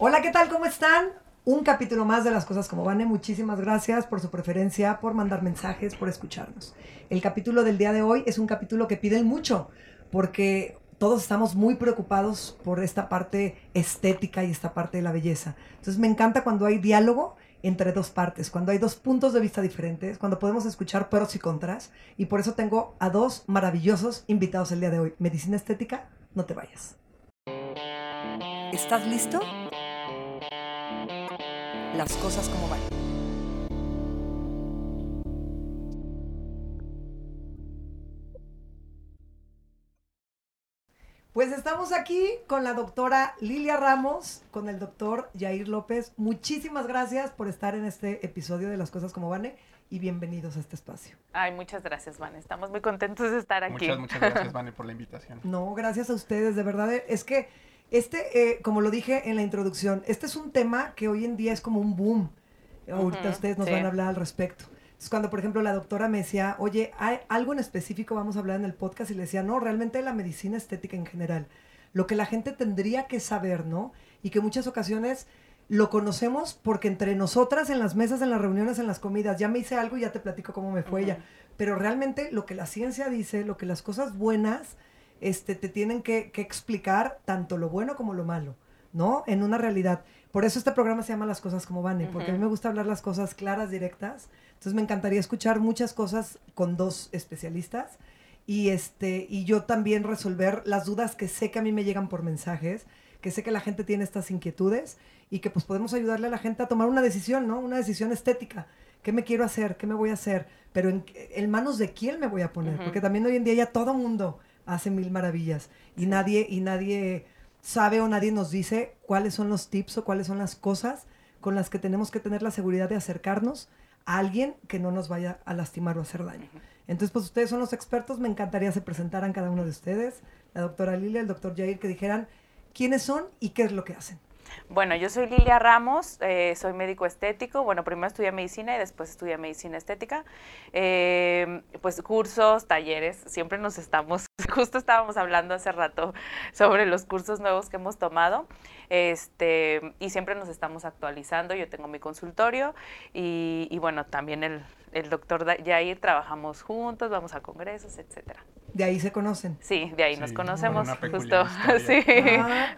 Hola, ¿qué tal? ¿Cómo están? Un capítulo más de las cosas como van. Muchísimas gracias por su preferencia, por mandar mensajes, por escucharnos. El capítulo del día de hoy es un capítulo que piden mucho porque todos estamos muy preocupados por esta parte estética y esta parte de la belleza. Entonces me encanta cuando hay diálogo entre dos partes, cuando hay dos puntos de vista diferentes, cuando podemos escuchar pros y contras. Y por eso tengo a dos maravillosos invitados el día de hoy. Medicina estética, no te vayas. ¿Estás listo? Las cosas como van. Pues estamos aquí con la doctora Lilia Ramos, con el doctor Jair López. Muchísimas gracias por estar en este episodio de Las Cosas como Van y bienvenidos a este espacio. Ay, muchas gracias, Vane. Estamos muy contentos de estar aquí. Muchas, muchas gracias, Vane, por la invitación. No, gracias a ustedes, de verdad. Es que este, eh, como lo dije en la introducción, este es un tema que hoy en día es como un boom. Ahorita ustedes nos van a hablar al respecto. Es cuando, por ejemplo, la doctora me decía, oye, ¿hay algo en específico vamos a hablar en el podcast? Y le decía, no, realmente la medicina estética en general. Lo que la gente tendría que saber, ¿no? Y que muchas ocasiones lo conocemos porque entre nosotras, en las mesas, en las reuniones, en las comidas, ya me hice algo y ya te platico cómo me fue ella. Pero realmente lo que la ciencia dice, lo que las cosas buenas este, te tienen que, que explicar, tanto lo bueno como lo malo, ¿no? En una realidad. Por eso este programa se llama Las cosas como van, porque a mí me gusta hablar las cosas claras, directas. Entonces me encantaría escuchar muchas cosas con dos especialistas y este y yo también resolver las dudas que sé que a mí me llegan por mensajes, que sé que la gente tiene estas inquietudes y que pues podemos ayudarle a la gente a tomar una decisión, ¿no? Una decisión estética. ¿Qué me quiero hacer? ¿Qué me voy a hacer? Pero en, manos de quién me voy a poner, porque también hoy en día ya todo mundo hace mil maravillas y nadie y nadie sabe o nadie nos dice cuáles son los tips o cuáles son las cosas con las que tenemos que tener la seguridad de acercarnos a alguien que no nos vaya a lastimar o hacer daño. Entonces, pues ustedes son los expertos, me encantaría se presentaran cada uno de ustedes, la doctora Lilia, el doctor Jair, que dijeran quiénes son y qué es lo que hacen. Bueno, yo soy Lilia Ramos, eh, soy médico estético. Bueno, primero estudié medicina y después estudié medicina estética. Eh, pues cursos, talleres, siempre nos estamos, justo estábamos hablando hace rato sobre los cursos nuevos que hemos tomado. Este, y siempre nos estamos actualizando. Yo tengo mi consultorio y, bueno, también el, el doctor Jair trabajamos juntos, vamos a congresos, etcétera. De ahí se conocen. Sí, de ahí nos conocemos, justo. sí. Ah,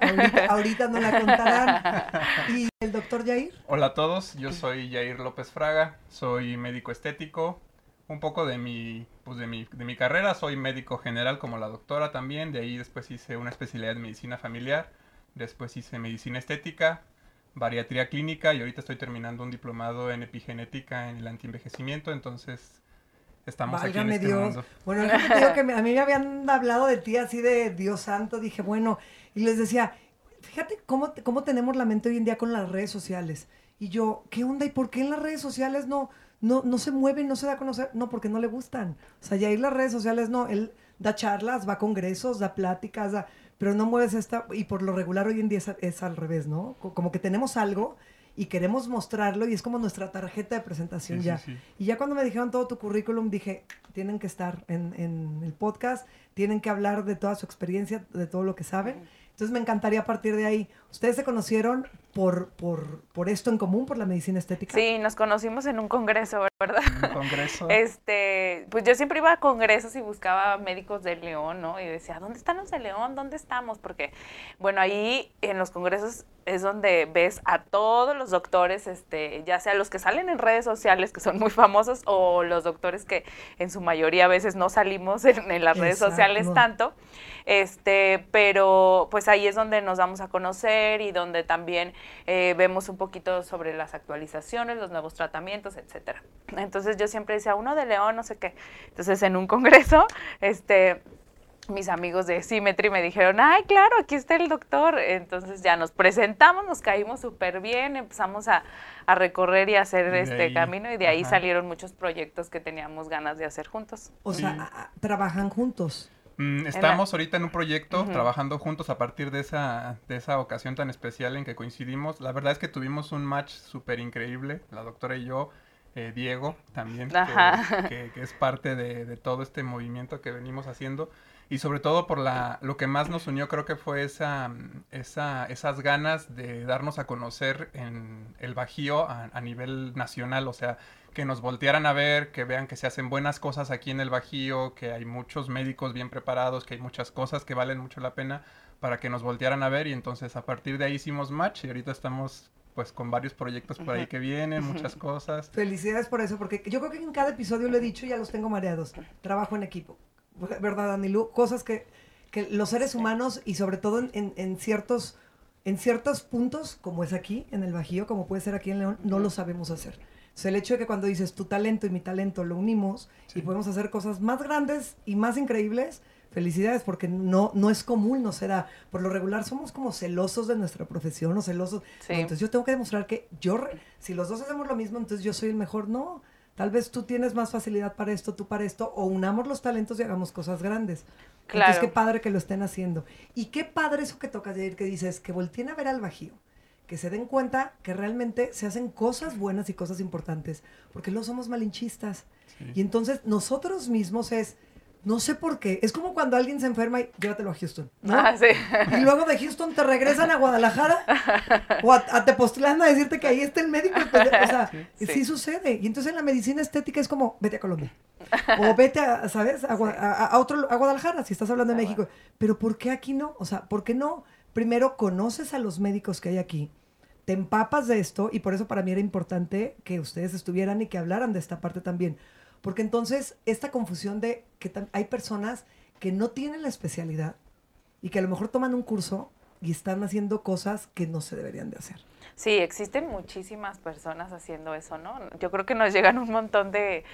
ahorita, no la contarán. ¿Y el doctor Jair? Hola a todos, yo soy Jair López Fraga, soy médico estético. Un poco de mi, pues de mi, de mi carrera, soy médico general como la doctora también, de ahí después hice una especialidad en medicina familiar, después hice medicina estética, bariatría clínica y ahorita estoy terminando un diplomado en epigenética en el antienvejecimiento, entonces estamos aquí en este Dios. Bueno, digo que a mí me habían hablado de ti así de Dios santo, dije, bueno, y les decía, fíjate cómo, cómo tenemos la mente hoy en día con las redes sociales. Y yo, ¿qué onda? ¿Y por qué en las redes sociales no, no, no se mueven, no se da a conocer? No, porque no le gustan. O sea, ya en las redes sociales no, él da charlas, va a congresos, da pláticas, da pero no mueves esta, y por lo regular hoy en día es, al revés, ¿no? Como que tenemos algo y queremos mostrarlo y es como nuestra tarjeta de presentación ya. Y ya cuando me dijeron todo tu currículum, dije, tienen que estar en, en, el podcast, tienen que hablar de toda su experiencia, de todo lo que saben. Entonces me encantaría partir de ahí. ¿Ustedes se conocieron por, por, por esto en común, por la medicina estética? Sí, nos conocimos en un congreso, ¿verdad? Un congreso. Este, pues yo siempre iba a congresos y buscaba médicos de León, ¿no? Y decía, ¿dónde están los de León? ¿Dónde estamos? Porque, bueno, ahí en los congresos es donde ves a todos los doctores, este, ya sea los que salen en redes sociales, que son muy famosos, o los doctores que en su mayoría a veces no salimos en, las redes sociales tanto. Este, pero pues ahí es donde nos vamos a conocer y donde también eh, vemos un poquito sobre las actualizaciones, los nuevos tratamientos, etcétera. Entonces yo siempre decía, uno de León, no sé qué. Entonces en un congreso, este, mis amigos de Symmetry me dijeron, ay, claro, aquí está el doctor. Entonces ya nos presentamos, nos caímos súper bien, empezamos a, recorrer y hacer este camino y de ahí salieron muchos proyectos que teníamos ganas de hacer juntos. O sea, trabajan juntos. Mm, estamos ahorita en un proyecto trabajando juntos a partir de esa, de esa ocasión tan especial en que coincidimos. La verdad es que tuvimos un match súper increíble, la doctora y yo. Eh, Diego también, que, es parte de, todo este movimiento que venimos haciendo. Y sobre todo por la, lo que más nos unió creo que fue esa, esa, esas ganas de darnos a conocer en el Bajío a, nivel nacional, o sea, que nos voltearan a ver, que vean que se hacen buenas cosas aquí en el Bajío, que hay muchos médicos bien preparados, que hay muchas cosas que valen mucho la pena para que nos voltearan a ver y entonces a partir de ahí hicimos match y ahorita estamos pues con varios proyectos por ahí que vienen, muchas cosas. Felicidades por eso, porque yo creo que en cada episodio lo he dicho y ya los tengo mareados. Trabajo en equipo. ¿Verdad, Anilu? Cosas que, que los seres humanos y sobre todo en, en, ciertos en ciertos puntos, como es aquí, en el Bajío, como puede ser aquí en León, no lo sabemos hacer. O sea, el hecho de que cuando dices tu talento y mi talento lo unimos y podemos hacer cosas más grandes y más increíbles, felicidades, porque no, no es común, no será. Por lo regular somos como celosos de nuestra profesión o celosos. entonces yo tengo que demostrar que yo, si los dos hacemos lo mismo, entonces yo soy el mejor. No, tal vez tú tienes más facilidad para esto, tú para esto, o unamos los talentos y hagamos cosas grandes. Claro. Entonces qué padre que lo estén haciendo. Y qué padre eso que tocas de ir, que dices, que volteen a ver al Bajío. Que se den cuenta que realmente se hacen cosas buenas y cosas importantes, porque no somos malinchistas. Y entonces nosotros mismos es, no sé por qué. Es como cuando alguien se enferma y llévatelo a Houston. Ah, sí. Y luego de Houston te regresan a Guadalajara o a, a Tepoztlán a decirte que ahí está el médico. Pues, o sea, sí. sucede. Y entonces en la medicina estética es como, vete a Colombia. O vete a, ¿sabes? A, a, otro, a Guadalajara, si estás hablando de México. Pero ¿por qué aquí no? O sea, ¿por qué no? Primero conoces a los médicos que hay aquí. Te empapas de esto y por eso para mí era importante que ustedes estuvieran y que hablaran de esta parte también porque entonces esta confusión de que hay personas que no tienen la especialidad y que a lo mejor toman un curso y están haciendo cosas que no se deberían de hacer. Sí, existen muchísimas personas haciendo eso, ¿no? Yo creo que nos llegan un montón de,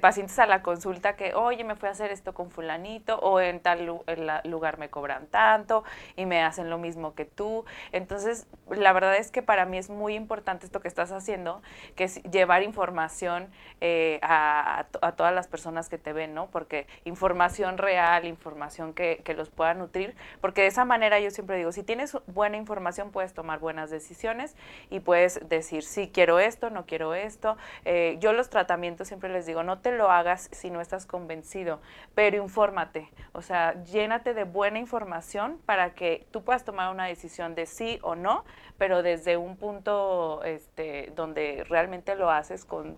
pacientes a la consulta que, oye, me fui a hacer esto con fulanito, o en tal lugar me cobran tanto y me hacen lo mismo que tú. Entonces, la verdad es que para mí es muy importante esto que estás haciendo, que es llevar información eh, a, todas las personas que te ven, ¿no? Porque información real, información que, que los pueda nutrir, porque de esa manera yo siempre digo, si tienes buena información puedes tomar buenas decisiones y puedes decir, sí, quiero esto, no quiero esto. Eh, yo los tratamientos siempre les digo, no te lo hagas si no estás convencido, pero infórmate, o sea, llénate de buena información para que tú puedas tomar una decisión de sí o no, pero desde un punto este, donde realmente lo haces con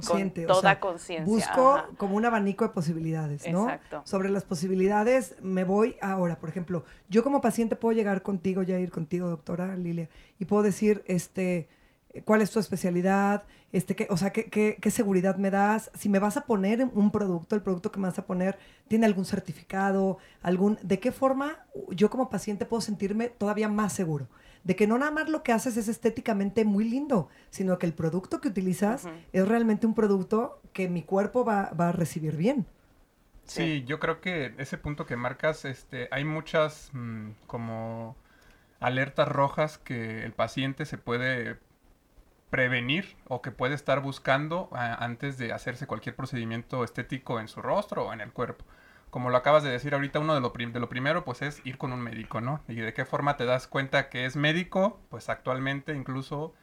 consciente. toda conciencia. Busco como un abanico de posibilidades, ¿no? Exacto. Sobre las posibilidades me voy ahora. Por ejemplo, yo como paciente puedo llegar contigo, ya ir contigo, doctora Lilia, y puedo decir, este, cuál es tu especialidad, este, qué, o sea, qué, qué, qué, seguridad me das, si me vas a poner un producto, el producto que me vas a poner tiene algún certificado, algún, de qué forma yo como paciente puedo sentirme todavía más seguro de que no nada más lo que haces es estéticamente muy lindo, sino que el producto que utilizas es realmente un producto que mi cuerpo va, a recibir bien. Sí, yo creo que ese punto que marcas, este, hay muchas mm, como alertas rojas que el paciente se puede prevenir o que puede estar buscando antes de hacerse cualquier procedimiento estético en su rostro o en el cuerpo como lo acabas de decir ahorita, uno de lo, de lo primero pues es ir con un médico, ¿no? Y de qué forma te das cuenta que es médico, pues actualmente incluso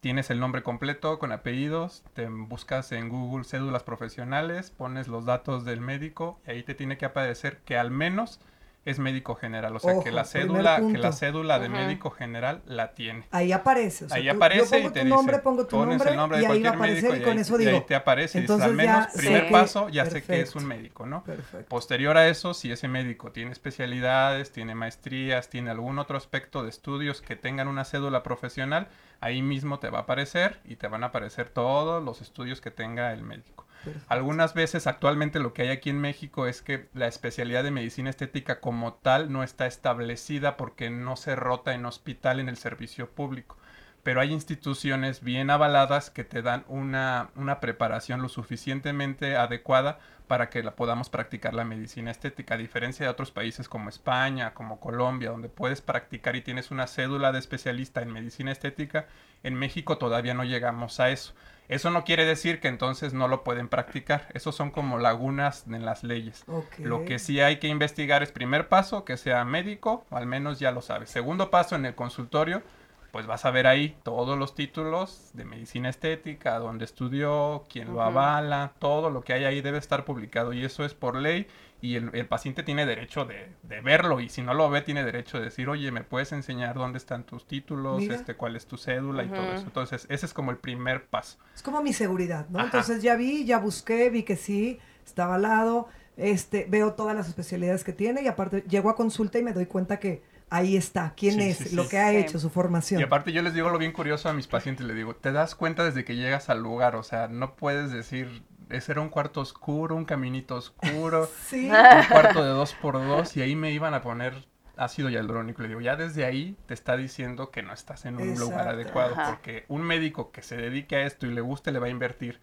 tienes el nombre completo con apellidos, te buscas en Google cédulas profesionales, pones los datos del médico y ahí te tiene que aparecer que al menos es médico general, o sea que la cédula, que la cédula de médico general la tiene. Ahí aparece, ahí aparece y te tu nombre, pongo tu nombre, el nombre y ahí va a aparecer y, con eso digo. Y ahí te aparece, entonces al menos primer paso ya sé que es un médico, ¿no? Perfecto. Posterior a eso, si ese médico tiene especialidades, tiene maestrías, tiene algún otro aspecto de estudios que tengan una cédula profesional, ahí mismo te va a aparecer y te van a aparecer todos los estudios que tenga el médico. Algunas veces actualmente lo que hay aquí en México es que la especialidad de medicina estética como tal no está establecida porque no se rota en hospital en el servicio público. Pero hay instituciones bien avaladas que te dan una, una preparación lo suficientemente adecuada para que la podamos practicar la medicina estética, a diferencia de otros países como España, como Colombia, donde puedes practicar y tienes una cédula de especialista en medicina estética, en México todavía no llegamos a eso. Eso no quiere decir que entonces no lo pueden practicar. Esos son como lagunas en las leyes. Lo que sí hay que investigar es primer paso, que sea médico, o al menos ya lo sabes. Segundo paso en el consultorio, pues vas a ver ahí todos los títulos de medicina estética, dónde estudió, quién lo avala, todo lo que hay ahí debe estar publicado y eso es por ley y el, paciente tiene derecho de, verlo y si no lo ve tiene derecho de decir, oye, ¿me puedes enseñar dónde están tus títulos? este ¿Cuál es tu cédula? y todo eso. Entonces, ese es como el primer paso. Es como mi seguridad, ¿no? Entonces ya vi, ya busqué, vi que sí, estaba al lado, este, veo todas las especialidades que tiene y aparte llego a consulta y me doy cuenta que ahí está, quién es, lo que ha hecho, su formación. Y aparte yo les digo lo bien curioso a mis pacientes, les digo, te das cuenta desde que llegas al lugar, o sea, no puedes decir, ese era un cuarto oscuro, un caminito oscuro, un cuarto de dos por dos y ahí me iban a poner ácido hialurónico. Le digo, ya desde ahí te está diciendo que no estás en un lugar adecuado, porque un médico que se dedique a esto y le guste le va a invertir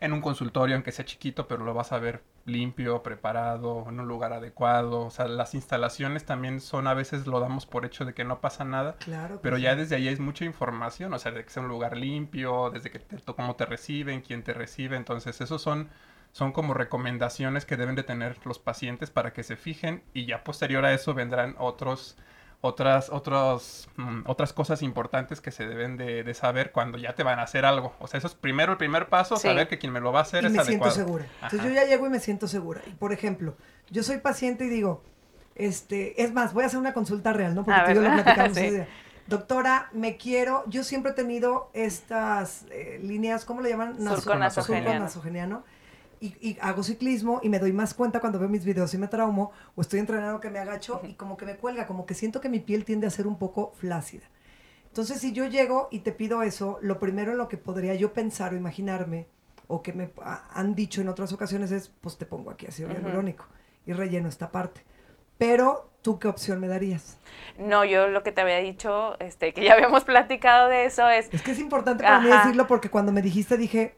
en un consultorio, aunque sea chiquito, pero lo vas a ver limpio, preparado, en un lugar adecuado. O sea, las instalaciones también son, a veces lo damos por hecho de que no pasa nada. Claro. Pero ya desde ahí hay mucha información, o sea, de que sea un lugar limpio, desde que te, cómo te reciben, quién te recibe. Entonces, esos son, son como recomendaciones que deben de tener los pacientes para que se fijen y ya posterior a eso vendrán otros otras, otros, mm, otras cosas importantes que se deben de, saber cuando ya te van a hacer algo. O sea, eso es primero el primer paso, saber que quien me lo va a hacer y es me siento segura. Entonces yo ya llego y me siento segura. Y por ejemplo, yo soy paciente y digo, este, es más, voy a hacer una consulta real, ¿no? Porque tú y yo lo platicamos Doctora, me quiero, yo siempre he tenido estas eh, líneas, ¿cómo le llaman? Surco nasogeniano y, hago ciclismo y me doy más cuenta cuando veo mis videos y me traumo o estoy entrenando que me agacho y como que me cuelga, como que siento que mi piel tiende a ser un poco flácida. Entonces, si yo llego y te pido eso, lo primero en lo que podría yo pensar o imaginarme o que me han dicho en otras ocasiones es, pues te pongo aquí ácido hialurónico y relleno esta parte. Pero, ¿tú qué opción me darías? No, yo lo que te había dicho, este, que ya habíamos platicado de eso es... Es que es importante para mí decirlo porque cuando me dijiste dije,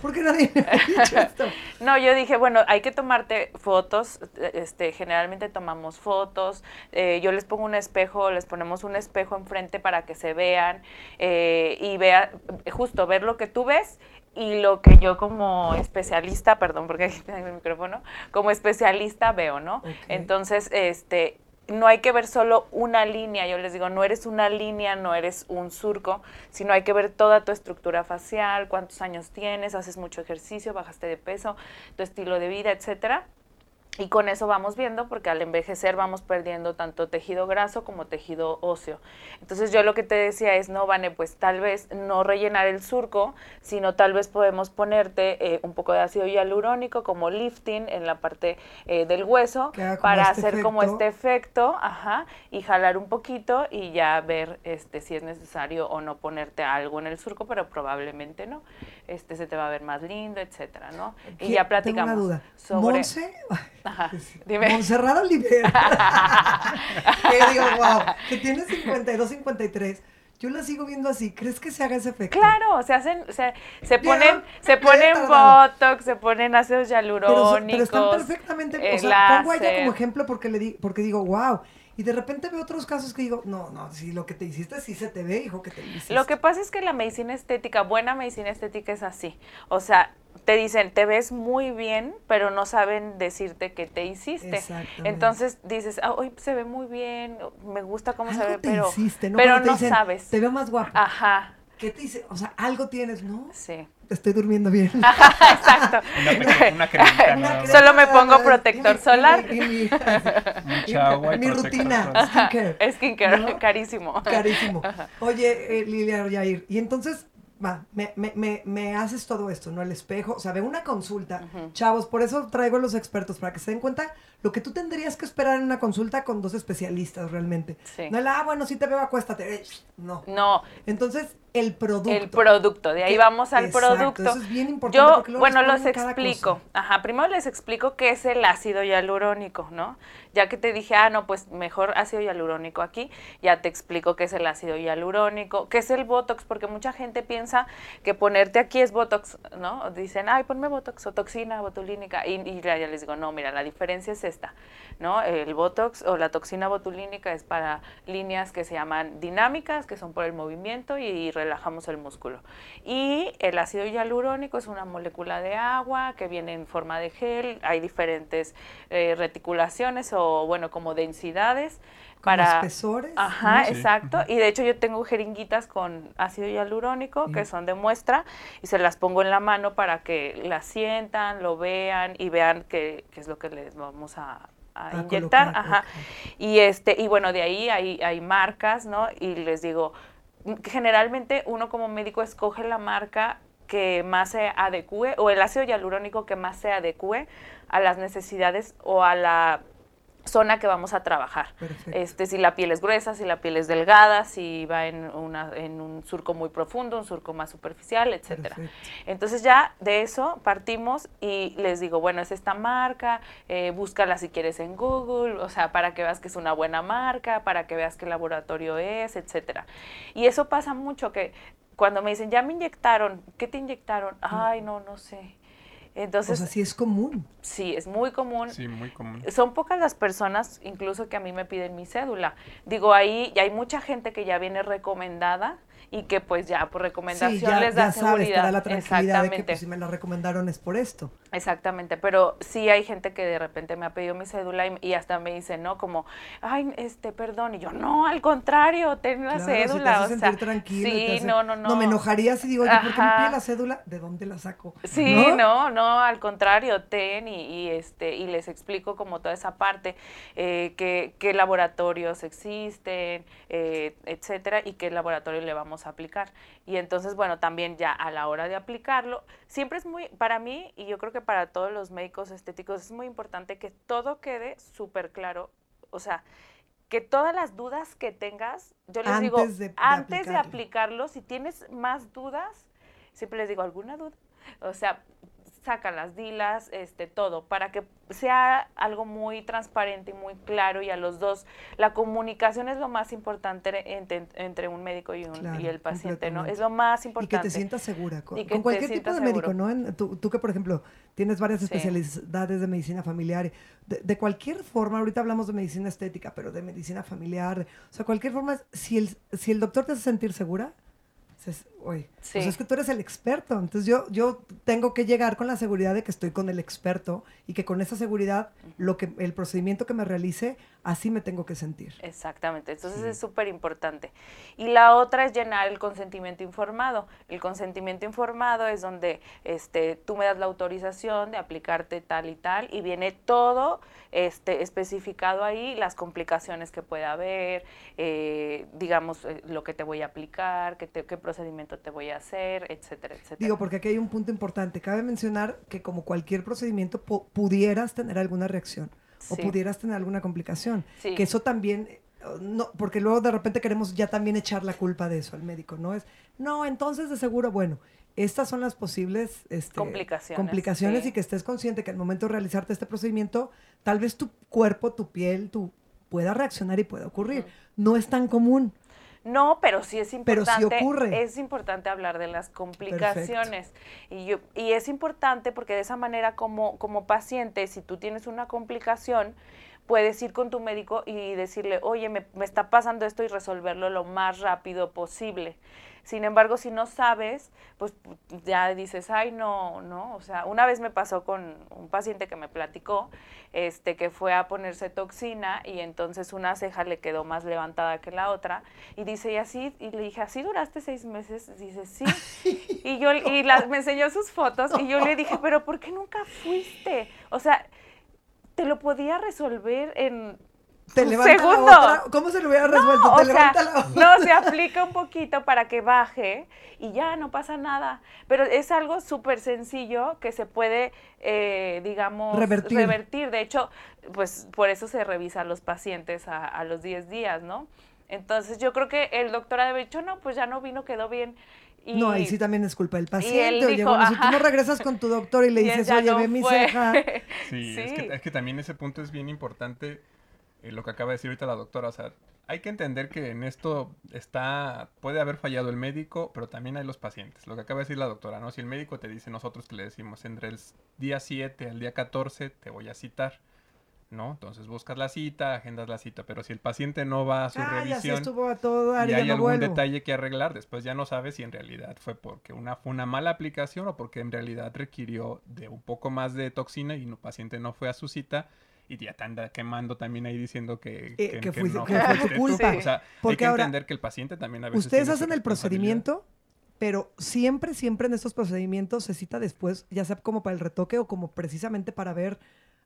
¿Por qué nadie me ha dicho esto? no, yo dije, bueno, hay que tomarte fotos, este, generalmente tomamos fotos, eh, yo les pongo un espejo, les ponemos un espejo enfrente para que se vean eh, y vea, justo ver lo que tú ves y lo que yo como especialista, perdón porque aquí tengo el micrófono, como especialista veo, ¿no? Entonces, este, no hay que ver solo una línea, yo les digo, no eres una línea, no eres un surco, sino hay que ver toda tu estructura facial, cuántos años tienes, haces mucho ejercicio, bajaste de peso, tu estilo de vida, etcétera. Y con eso vamos viendo, porque al envejecer vamos perdiendo tanto tejido graso como tejido óseo. Entonces yo lo que te decía es, no, Vane, pues tal vez no rellenar el surco, sino tal vez podemos ponerte eh, un poco de ácido hialurónico como lifting en la parte eh, del hueso para este hacer como este efecto, ajá, y jalar un poquito y ya ver este si es necesario o no ponerte algo en el surco, pero probablemente no. Este se te va a ver más lindo, etcétera, ¿no? Y ya platicamos tengo una duda. sobre Ajá, dime. Monserrat Olivera. que digo, wow, que tiene 52, 53. Yo la sigo viendo así. ¿Crees que se haga ese efecto? Claro, se hacen, se, se ponen, se ponen botox, se ponen ácidos hialurónicos. Pero, pero están perfectamente, o sea, pongo a ella como ejemplo porque le di, porque digo, wow, y de repente veo otros casos que digo, no, no, si lo que te hiciste sí se te ve, hijo, que te hiciste. Lo que pasa es que la medicina estética, buena medicina estética es así. O sea, te dicen, te ves muy bien, pero no saben decirte qué te hiciste. Entonces dices, ah, hoy se ve muy bien, me gusta cómo se ve, pero, ¿no? pero no sabes. Te veo más guapa. Ajá. ¿Qué te dice? O sea, algo tienes, ¿no? Sí. Estoy durmiendo bien. Exacto. Una, Solo me pongo protector solar. mi, mi rutina, skincare. Skincare, carísimo. Carísimo. Oye, eh, Lilia Yair, y entonces va, me, me, me, haces todo esto, ¿no? El espejo, o sea, ve una consulta. Chavos, por eso traigo a los expertos, para que se den cuenta lo que tú tendrías que esperar en una consulta con dos especialistas realmente. No el, ah, bueno, si te veo, acuéstate. No. No. Entonces, el producto. El producto, de ahí vamos al producto. Eso es bien importante. Yo, bueno, los explico. Ajá, primero les explico qué es el ácido hialurónico, ¿no? Ya que te dije, ah, no, pues mejor ácido hialurónico aquí, ya te explico qué es el ácido hialurónico, qué es el Botox, porque mucha gente piensa que ponerte aquí es Botox, ¿no? Dicen, ay, ponme Botox o toxina botulínica, y, y ya les digo, no, mira, la diferencia es esta, ¿no? El Botox o la toxina botulínica es para líneas que se llaman dinámicas, que son por el movimiento y relajamos el músculo. Y el ácido hialurónico es una molécula de agua que viene en forma de gel, hay diferentes eh, reticulaciones o bueno, como densidades para espesores. Ajá, exacto. Y de hecho yo tengo jeringuitas con ácido hialurónico que son de muestra y se las pongo en la mano para que las sientan, lo vean y vean qué, es lo que les vamos a, inyectar. Ajá. Y este y bueno, de ahí hay, hay marcas, ¿no? Y les digo, generalmente uno como médico escoge la marca que más se adecue o el ácido hialurónico que más se adecue a las necesidades o a la zona que vamos a trabajar. Este, si la piel es gruesa, si la piel es delgada, si va en, una, en un surco muy profundo, un surco más superficial, etcétera. Entonces ya de eso partimos y les digo, bueno, es esta marca, eh, búscala si quieres en Google, o sea, para que veas que es una buena marca, para que veas qué laboratorio es, etcétera. Y eso pasa mucho que cuando me dicen, ya me inyectaron, ¿qué te inyectaron? Ay, no, no sé. Entonces, o sea, sí es común. Sí, es muy común. Sí, muy común. Son pocas las personas, incluso que a mí me piden mi cédula. Digo, ahí hay mucha gente que ya viene recomendada y que pues ya por recomendación les da ya seguridad. Sabes, la tranquilidad de que pues, si me la recomendaron es por esto. Exactamente, pero sí hay gente que de repente me ha pedido mi cédula y, hasta me dice, ¿no? Como, ay, este, perdón, y yo, no, al contrario, ten la cédula. Si te o sea, sí, no, no, no. No me enojaría si digo, ¿por qué me pide la cédula? ¿De dónde la saco? Sí, no, no, al contrario, ten y, este, y les explico como toda esa parte, eh, qué laboratorios existen, eh, etcétera, y qué laboratorio le vamos a aplicar. Y entonces, bueno, también ya a la hora de aplicarlo, siempre es muy, para mí, y yo creo que para todos los médicos estéticos, es muy importante que todo quede súper claro. O sea, que todas las dudas que tengas, yo les digo, antes de aplicarlo, si tienes más dudas, siempre les digo, ¿alguna duda? O sea, sácalas, dilas, este, todo, para que sea algo muy transparente y muy claro y a los dos. La comunicación es lo más importante entre, un médico y, un, y el paciente, ¿no? Es lo más importante. Y que te sientas segura con, cualquier tipo de médico, ¿no? tú, tú, que, por ejemplo, tienes varias especialidades de medicina familiar, de, cualquier forma, ahorita hablamos de medicina estética, pero de medicina familiar, o sea, cualquier forma, si el, si el doctor te hace sentir segura, oye, pues es que tú eres el experto. Entonces yo, yo tengo que llegar con la seguridad de que estoy con el experto y que con esa seguridad lo que, el procedimiento que me realice, así me tengo que sentir. Exactamente. Entonces es súper importante. Y la otra es llenar el consentimiento informado. El consentimiento informado es donde este, tú me das la autorización de aplicarte tal y tal y viene todo este, especificado ahí, las complicaciones que puede haber, eh, digamos, eh, lo que te voy a aplicar, qué, qué procedimiento te voy a hacer, etcétera, etcétera. Digo, porque aquí hay un punto importante. Cabe mencionar que como cualquier procedimiento pudieras tener alguna reacción o pudieras tener alguna complicación. Que eso también, eh, no, porque luego de repente queremos ya también echar la culpa de eso al médico, ¿no? Es, no, entonces de seguro, bueno, estas son las posibles este, complicaciones, complicaciones y que estés consciente que al momento de realizarte este procedimiento, tal vez tu cuerpo, tu piel, tu pueda reaccionar y pueda ocurrir. No es tan común. No, pero sí es importante. ocurre. Es importante hablar de las complicaciones. Y, yo, y es importante porque de esa manera como, como paciente, si tú tienes una complicación, puedes ir con tu médico y decirle, oye, me, me está pasando esto y resolverlo lo más rápido posible. Sin embargo, si no sabes, pues ya dices, ay, no, no. O sea, una vez me pasó con un paciente que me platicó, este, que fue a ponerse toxina y entonces una ceja le quedó más levantada que la otra. Y dice, y así, y le dije, ¿así duraste seis meses? Dice, sí. y yo, y me enseñó sus fotos y yo le dije, pero ¿por qué nunca fuiste? O sea, te lo podía resolver en te levanta ¿Cómo se lo hubiera resuelto? No, te levanta la No, se aplica un poquito para que baje y ya no pasa nada. Pero es algo súper sencillo que se puede, eh, digamos, revertir. De hecho, pues por eso se revisa a los pacientes a, los 10 días, ¿no? Entonces yo creo que el doctor ha dicho, no, pues ya no vino, quedó bien. Y, no, ahí sí también es culpa del paciente. Oye, bueno, si tú no regresas con tu doctor y le dices, oye, ve mi ceja. Sí, Es, que, es que también ese punto es bien importante lo que acaba de decir ahorita la doctora. O sea, hay que entender que en esto está, puede haber fallado el médico, pero también hay los pacientes. Lo que acaba de decir la doctora, ¿no? Si el médico te dice, nosotros que le decimos, entre el día 7 al día 14 te voy a citar. ¿no? Entonces buscas la cita, agendas la cita, pero si el paciente no va a su ah, revisión estuvo a todo y hay algún detalle que arreglar, después ya no sabes si en realidad fue porque una fue una mala aplicación o porque en realidad requirió de un poco más de toxina y el paciente no fue a su cita y ya te anda quemando también ahí diciendo que, eh, que, que, fue, no, que fue tu culpa. O sea, Porque hay que ahora, entender que el paciente también a veces Ustedes hacen el procedimiento, pero siempre, siempre en estos procedimientos se cita después, ya sea como para el retoque o como precisamente para ver,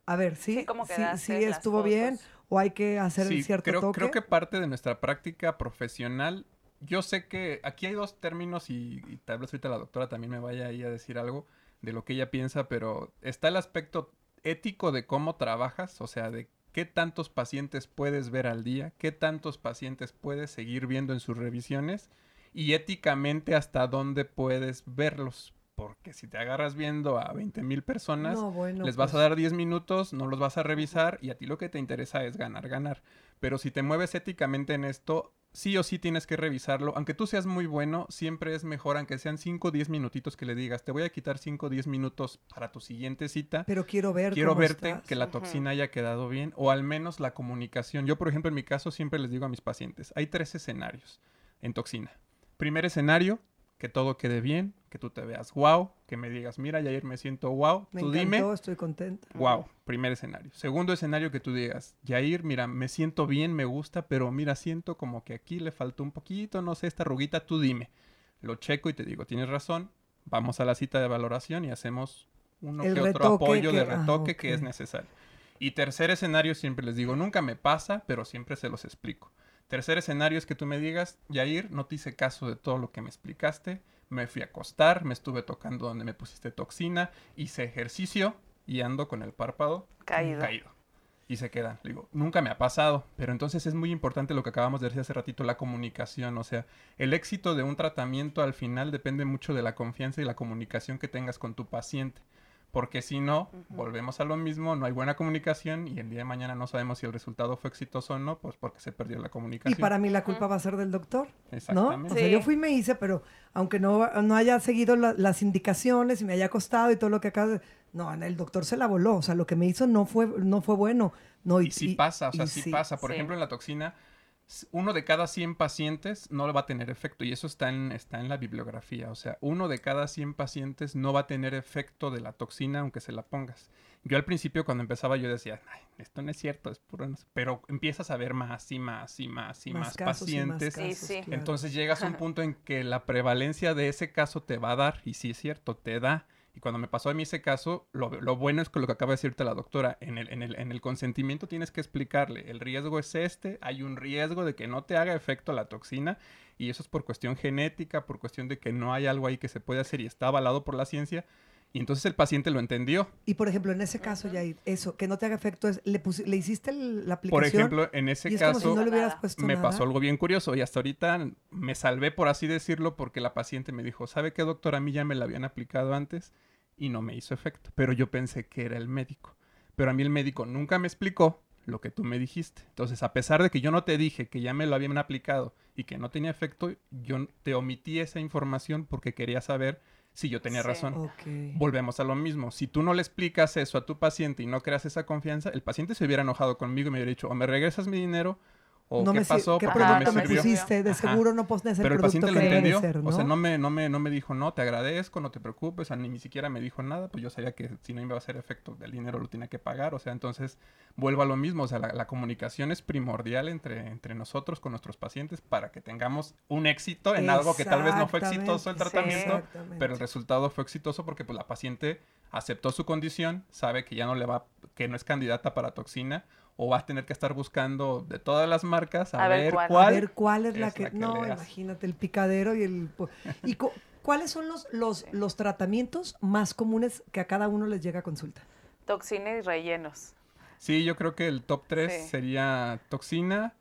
a ver, sí, Sí, sí, sí estuvo bien o hay que hacer Sí, cierto creo, toque. creo que parte de nuestra práctica profesional, yo sé que aquí hay dos términos y, y tal vez ahorita la doctora también me vaya ahí a decir algo de lo que ella piensa, pero está el aspecto ético de cómo trabajas, o sea, de qué tantos pacientes puedes ver al día, qué tantos pacientes puedes seguir viendo en sus revisiones y éticamente hasta dónde puedes verlos. Porque si te agarras viendo a 20 mil personas, No, bueno, les vas a pues, dar 10 minutos, no los vas a revisar y a ti lo que te interesa es ganar, ganar. Pero si te mueves éticamente en esto, sí o sí tienes que revisarlo. Aunque tú seas muy bueno, siempre es mejor, aunque sean 5 o 10 minutitos que le digas, te voy a quitar 5 o 10 minutos para tu siguiente cita. Pero quiero ver Quiero cómo verte estás. que la toxina haya quedado bien o al menos la comunicación. Yo, por ejemplo, en mi caso siempre les digo a mis pacientes, hay tres escenarios en toxina. Primer escenario, que todo quede bien, que tú te veas wow, que me digas, mira, Yair, me siento wow, Me tú encantó, dime, estoy contenta. Wow, primer escenario. Segundo escenario que tú digas, Yair, mira, me siento bien, me gusta, pero mira, siento como que aquí le faltó un poquito, no sé, esta ruguita, tú dime. Lo checo y te digo, tienes razón, vamos a la cita de valoración y hacemos uno El que otro apoyo de ah, retoque que es necesario. Y tercer escenario, siempre les digo, nunca me pasa, pero siempre se los explico. Tercer escenario es que tú me digas, Yair, no te hice caso de todo lo que me explicaste, me fui a acostar, me estuve tocando donde me pusiste toxina, hice ejercicio y ando con el párpado Caído. caído. Y se quedan. Le digo, nunca me ha pasado, pero entonces es muy importante lo que acabamos de decir hace ratito, la comunicación. O sea, el éxito de un tratamiento al final depende mucho de la confianza y la comunicación que tengas con tu paciente. Porque si no, volvemos a lo mismo, no hay buena comunicación y el día de mañana no sabemos si el resultado fue exitoso o no, pues porque se perdió la Y comunicación. para mí la culpa va a ser del doctor, ¿no? Exactamente. O sea, Sí. yo fui y me hice, pero aunque no, no haya seguido la- las indicaciones y me haya costado y todo lo que acaba de... No, el doctor se la voló. O sea, lo que me hizo no fue, no fue bueno. No, Y sí pasa, o sea, y sí, pasa. Por Sí. ejemplo, en la toxina, uno de cada 100 pacientes no le va a tener efecto. Y eso está en, está en la bibliografía. O sea, uno de cada 100 pacientes no va a tener efecto de la toxina aunque se la pongas. Yo al principio cuando empezaba yo decía, Ay, esto no es cierto, es puro... no sé". Pero empiezas a ver más y más y más y más, casos y más pacientes. Sí, casos, sí. claro. Entonces llegas a un punto en que la prevalencia de ese caso te va a dar, y sí es cierto, te da. Y cuando me pasó a mí ese caso, lo, bueno es que lo que acaba de decirte la doctora, en el, en, el, en el consentimiento tienes que explicarle, el riesgo es este, hay un riesgo de que no te haga efecto la toxina, y eso es por cuestión genética, por cuestión de que no hay algo ahí que se puede hacer y está avalado por la ciencia, y entonces el paciente lo entendió. Y por ejemplo, en ese caso, ya eso, que no te haga efecto, es, le, le hiciste el- la aplicación. Por ejemplo, en ese es caso... si no le hubieras Nada. puesto me nada. pasó algo bien curioso y hasta ahorita me salvé, por así decirlo, porque la paciente me dijo, ¿sabe qué, doctor? A mí ya me la habían aplicado antes y no me hizo efecto, pero yo pensé que era el médico. Pero a mí el médico nunca me explicó lo que tú me dijiste. Entonces, a pesar de que yo no te dije que ya me lo habían aplicado y que no tenía efecto, yo te omití esa información porque quería saber si yo tenía Sí. razón. Volvemos a lo mismo. Si tú no le explicas eso a tu paciente y no creas esa confianza, el paciente se hubiera enojado conmigo y me hubiera dicho, o me regresas mi dinero, o no qué me pasó, ¿Qué me producto me pusiste? De Ajá. seguro no pones el Pero el paciente lo entendió. ser, ¿no? O sea, no me, no, me, no me dijo, no, te agradezco, no te preocupes, o sea, ni, ni siquiera me dijo nada, pues yo sabía que si no iba a hacer efecto, el dinero lo tenía que pagar, o sea, entonces vuelvo a lo mismo, o sea, la, la comunicación es primordial entre, entre nosotros con nuestros pacientes para que tengamos un éxito en algo que tal vez no fue exitoso el tratamiento, pero el resultado fue exitoso porque pues la paciente aceptó su condición, sabe que ya no le va, que no es candidata para toxina, o va a tener que estar buscando de todas las marcas a, A ver ver, cuál. cuál. A ver cuál es la que... la que no, imagínate, el picadero y el... ¿Y cu- cuáles son los, los, los tratamientos más comunes que a cada uno les llega a consulta? Toxina y rellenos. Sí, yo creo que el top 3 Sí. sería toxina,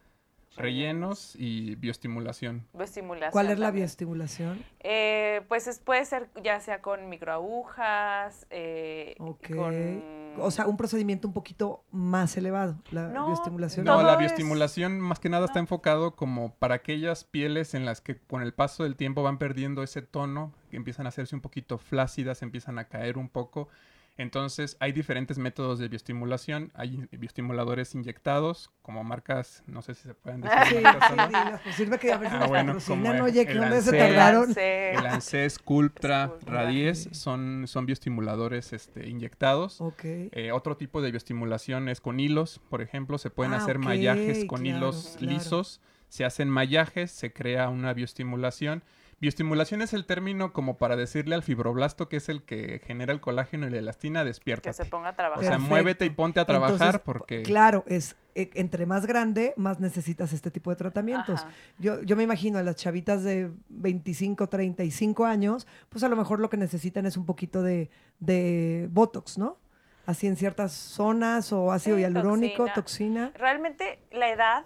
rellenos y bioestimulación. Bioestimulación. ¿Cuál es la también. bioestimulación? Eh, pues es- puede ser ya sea con microagujas, eh, Ok. con... O sea, un procedimiento un poquito más elevado, la No, bioestimulación. No, la es- bioestimulación más que nada está enfocado como para aquellas pieles en las que con el paso del tiempo van perdiendo ese tono, que empiezan a hacerse un poquito flácidas, empiezan a caer un poco. Entonces, hay diferentes métodos de bioestimulación. Hay bioestimuladores inyectados, como marcas, no sé si se pueden decir. Sí, marcas, sí, sirve que a veces ah, bueno, como no, oye, que dónde se tardaron. El ANSES, Cultra, Radies, son, son bioestimuladores este, inyectados. Okay. Eh, otro tipo de bioestimulación es con hilos, por ejemplo, se pueden ah, hacer mallajes con hilos lisos. Se hacen mallajes, se crea una bioestimulación Bioestimulación es el término como para decirle al fibroblasto, que es el que genera el colágeno y la elastina, despierta. Que se ponga a trabajar. O sea, muévete y ponte a trabajar porque... Claro, es e, entre más grande, más necesitas este tipo de tratamientos. Yo, yo me imagino a las chavitas de 25, 35 años, pues a lo mejor lo que necesitan es un poquito de, de Botox, ¿no? Así en ciertas zonas o ácido hialurónico, toxina. Realmente la edad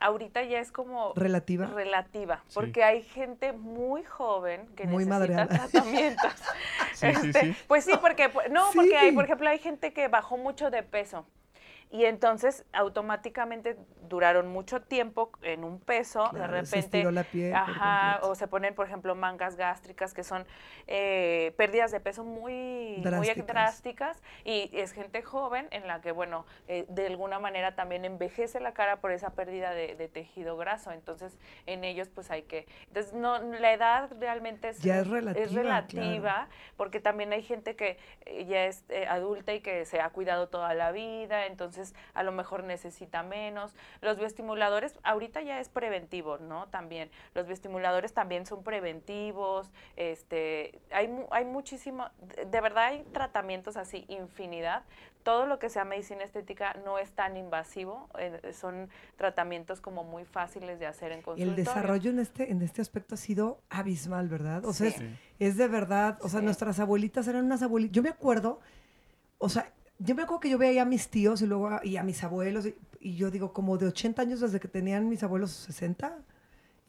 ahorita ya es como relativa relativa porque hay gente muy joven que necesita tratamientos. Sí, sí, este, sí. pues sí porque no porque hay por ejemplo hay gente que bajó mucho de peso y entonces automáticamente duraron mucho tiempo en un peso, de repente, la piel ajá, o se ponen, por ejemplo, mangas gástricas que son eh, pérdidas de peso muy drásticas. muy drásticas. y es gente joven en la que, bueno, eh, de alguna manera también envejece la cara por esa pérdida de, tejido graso, entonces en ellos pues hay que, entonces no, la edad realmente es, ya es relativa, es relativa porque también hay gente que eh, ya es adulta y que se ha cuidado toda la vida, entonces a lo mejor necesita menos. Los bioestimuladores, ahorita ya es preventivo, ¿no? También, los bioestimuladores también son preventivos, este, hay, hay muchísimo, de verdad hay tratamientos así, infinidad. Todo lo que sea medicina estética no es tan invasivo, eh, son tratamientos como muy fáciles de hacer en consultorio. El desarrollo en este, en este aspecto ha sido abismal, ¿verdad? O sea, es, de verdad, o sea, nuestras abuelitas eran unas abuelitas, yo me acuerdo, o sea, yo me acuerdo que yo veía a mis tíos y luego a, y a mis abuelos, y, yo digo, como de 80 años desde que tenían mis abuelos 60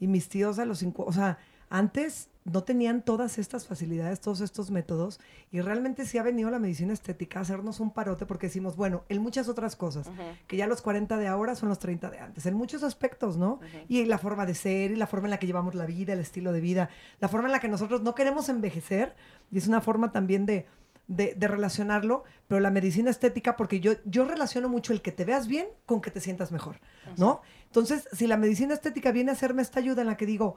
y mis tíos a los 50. O sea, antes no tenían todas estas facilidades, todos estos métodos, y realmente sí ha venido la medicina estética a hacernos un parote porque decimos, bueno, en muchas otras cosas, que ya los 40 de ahora son los 30 de antes, en muchos aspectos, ¿no? Y la forma de ser, y la forma en la que llevamos la vida, el estilo de vida, la forma en la que nosotros no queremos envejecer, y es una forma también de de, relacionarlo, pero la medicina estética, porque yo, yo relaciono mucho el que te veas bien con que te sientas mejor, ¿no? Entonces, si la medicina estética viene a hacerme esta ayuda en la que digo,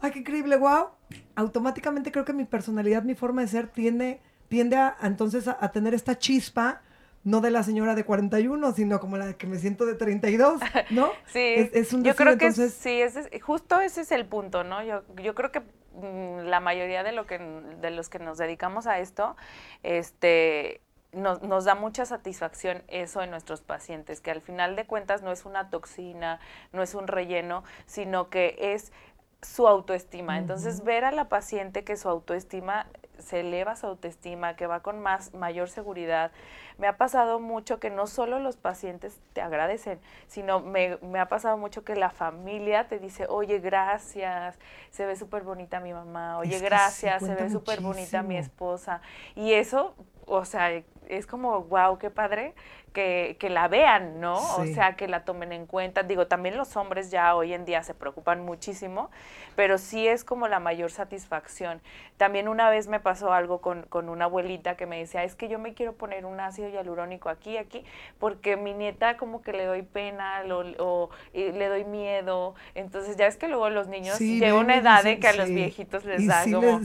¡ay, qué increíble, wow! Automáticamente creo que mi personalidad, mi forma de ser tiende, tiende a, entonces a, tener esta chispa, no de la señora de 41, sino como la que me siento de 32, ¿no? sí, es, un yo creo que sí, justo ese es el punto, ¿no? Yo, yo creo que Mm, la mayoría de, lo que, de los que nos dedicamos a esto, este, nos, nos, da mucha satisfacción eso en nuestros pacientes, que al final de cuentas no es una toxina, no es un relleno, sino que es su autoestima. Entonces, ver a la paciente que su autoestima se eleva su autoestima, que va con más mayor seguridad. Me ha pasado mucho que no solo los pacientes te agradecen, sino me, me ha pasado mucho que la familia te dice, oye, gracias, se ve súper bonita mi mamá, oye, gracias, se, ve súper bonita mi esposa. Y eso, o sea, es como, wow, qué padre que, que la vean, ¿no? O sea, que la tomen en cuenta. Digo, también los hombres ya hoy en día se preocupan muchísimo, pero sí es como la mayor satisfacción. También una vez me pasó algo con, con una abuelita que me decía, es que yo me quiero poner un ácido hialurónico aquí, aquí, porque mi nieta como que le doy pena lo, o le doy miedo. Entonces ya es que luego los niños sí, una edad de que a los viejitos les da como...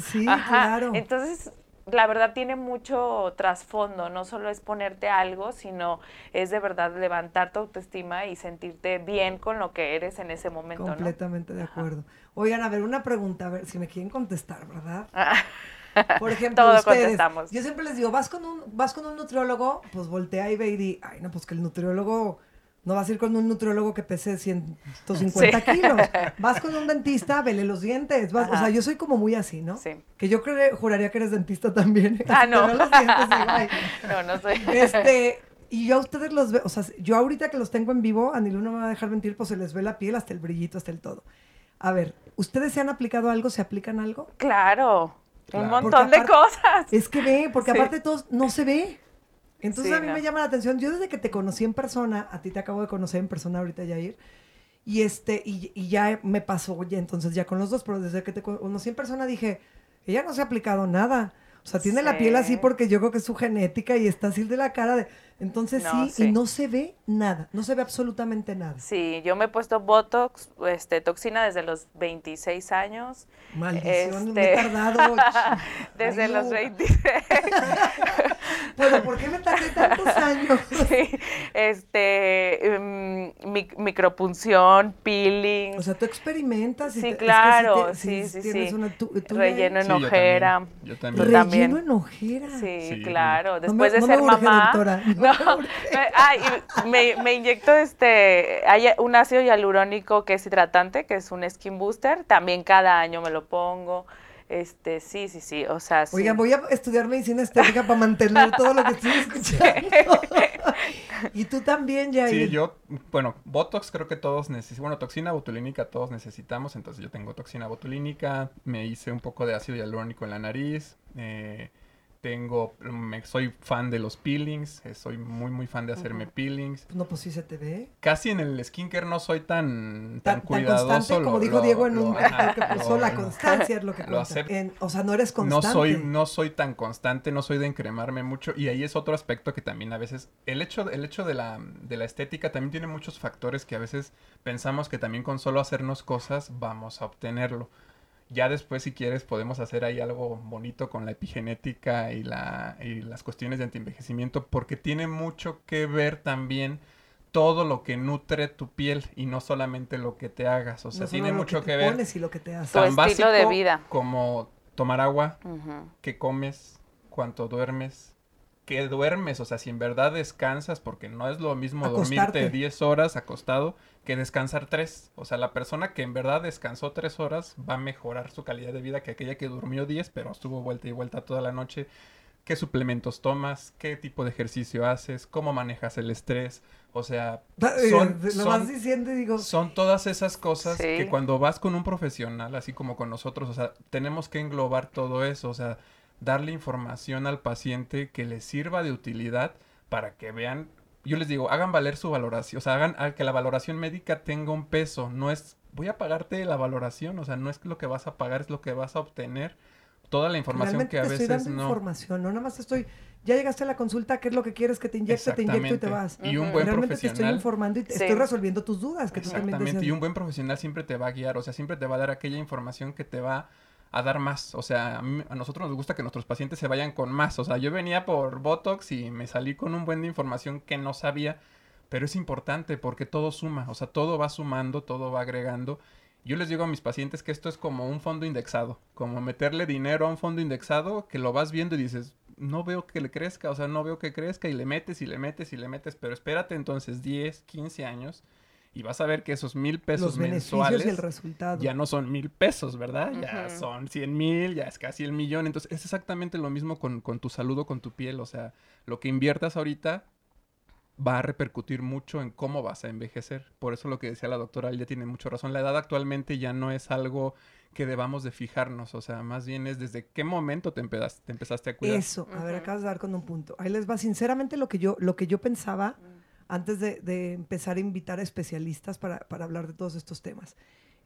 Claro. Entonces la verdad tiene mucho trasfondo, no solo es ponerte algo, sino es de verdad levantar tu autoestima y sentirte bien con lo que eres en ese momento. Completamente de acuerdo. Oigan, a ver, una pregunta, a ver si me quieren contestar, ¿verdad? Por ejemplo, Todo contestamos. Yo siempre les digo, vas con un, vas con un nutriólogo, pues voltea y ve y di, ay, no, pues que el nutriólogo no vas a ir con un nutriólogo que pese 150 kilos. Vas con un dentista, vele los dientes. o sea, yo soy como muy así, ¿no? Sí. Que yo creo, juraría que eres dentista también. Ah, no. no, no soy. Este, y yo a ustedes los veo, o sea, yo ahorita que los tengo en vivo, a no me va a dejar mentir, pues se les ve la piel hasta el brillito, hasta el todo. A ver, ¿ustedes se han aplicado algo? ¿Se aplican algo? Claro. Un montón de cosas. Es que ve, porque aparte todos no se ve. Entonces a mí me llama la atención. Yo desde que te conocí en persona, a ti te acabo de conocer en persona ahorita, Yair, y este, y, y ya me pasó ya entonces ya con los dos, pero desde que te conocí en persona dije, ella no se ha aplicado nada. O sea, tiene la piel así porque yo creo que es su genética y está así de la cara de... Entonces sí, y no se ve nada, no se ve absolutamente nada. Sí, yo me he puesto Botox, este, toxina desde los 26 años. Maldición, me he este, tardado. desde los 26. Pero ¿por qué me tardé tantos años? sí, este, um, micropunción, peeling. O sea, tú experimentas. Y sí, claro, sí, sí, sí. Relleno en ojera. Yo también. Relleno en ojera. Sí, claro. Después de ser mamá. me, me inyecto este, hay un ácido hialurónico que es hidratante, que es un skin booster, también cada año me lo pongo. Este, sí, sí, sí, o sea, sí. Oigan, voy a estudiar medicina estética para mantener todo lo que estoy escuchando. y tú también, ya. Sí, yo, bueno, Botox creo que todos necesitamos, bueno, toxina botulínica todos necesitamos, entonces yo tengo toxina botulínica, me hice un poco de ácido hialurónico en la nariz, eh, tengo, me, soy fan de los peelings, eh, soy muy muy fan de hacerme peelings. No, pues sí se te ve. Casi en el skincare no soy tan, tan, cuidadoso. constante, como dijo Diego en un que puso, la constancia es lo que lo o sea, no eres constante. No soy, no soy tan constante, no soy de encremarme mucho. Y ahí es otro aspecto que también a veces, el hecho, el hecho de, la, de la estética también tiene muchos factores que a veces pensamos que también con solo hacernos cosas vamos a obtenerlo. Ya después, si quieres, podemos hacer ahí algo bonito con la epigenética y, la, y las cuestiones de antienvejecimiento, porque tiene mucho que ver también todo lo que nutre tu piel y no solamente lo que te hagas. O sea, tiene mucho que, ver. Y lo que te haces. Tu estilo de vida. Como tomar agua, qué comes, cuánto duermes, qué duermes. O sea, si en verdad descansas, porque no es lo mismo dormirte 10 horas acostado que descansar tres. O sea, la persona que en verdad descansó tres horas va a mejorar su calidad de vida que aquella que durmió diez, pero estuvo vuelta y vuelta toda la noche. ¿Qué suplementos tomas? ¿Qué tipo de ejercicio haces? ¿Cómo manejas el estrés? O sea, son, son, todas esas cosas que cuando vas con un profesional, así como con nosotros, o sea, tenemos que englobar todo eso, o sea, darle información al paciente que le sirva de utilidad para que vean yo les digo, hagan valer su valoración, o sea, hagan que la valoración médica tenga un peso, no es, voy a pagarte la valoración, o sea, no es lo que vas a pagar, es lo que vas a obtener, toda la información que a te veces estoy dando información, no nada más estoy, ya llegaste a la consulta, ¿qué es lo que quieres que te inyecte? Te inyecto y te vas. Y un buen Realmente te estoy informando y te estoy resolviendo tus dudas. Que Exactamente, y un buen profesional siempre te va a guiar, o sea, siempre te va a dar aquella información que te va a dar más. O sea, a, nosotros nos gusta que nuestros pacientes se vayan con más. O sea, yo venía por Botox y me salí con un buen de información que no sabía, pero es importante porque todo suma. O sea, todo va sumando, todo va agregando. Yo les digo a mis pacientes que esto es como un fondo indexado, como meterle dinero a un fondo indexado que lo vas viendo y dices, no veo que le crezca, o sea, no veo que crezca y le metes y le metes y le metes, pero espérate entonces 10, 15 años y vas a ver que esos mil pesos mensuales el resultado. ya no son mil pesos, ¿verdad? Ya son cien mil, ya es casi el millón. Entonces es exactamente lo mismo con, con tu salud o con tu piel. O sea, lo que inviertas ahorita va a repercutir mucho en cómo vas a envejecer. Por eso lo que decía la doctora, ella tiene mucha razón. La edad actualmente ya no es algo que debamos de fijarnos, o sea, más bien es desde qué momento te empezaste, te empezaste a cuidar. Eso, a ver, acabas de dar con un punto. Ahí les va, sinceramente lo que yo, lo que yo pensaba antes de, empezar a invitar a especialistas para, hablar de todos estos temas,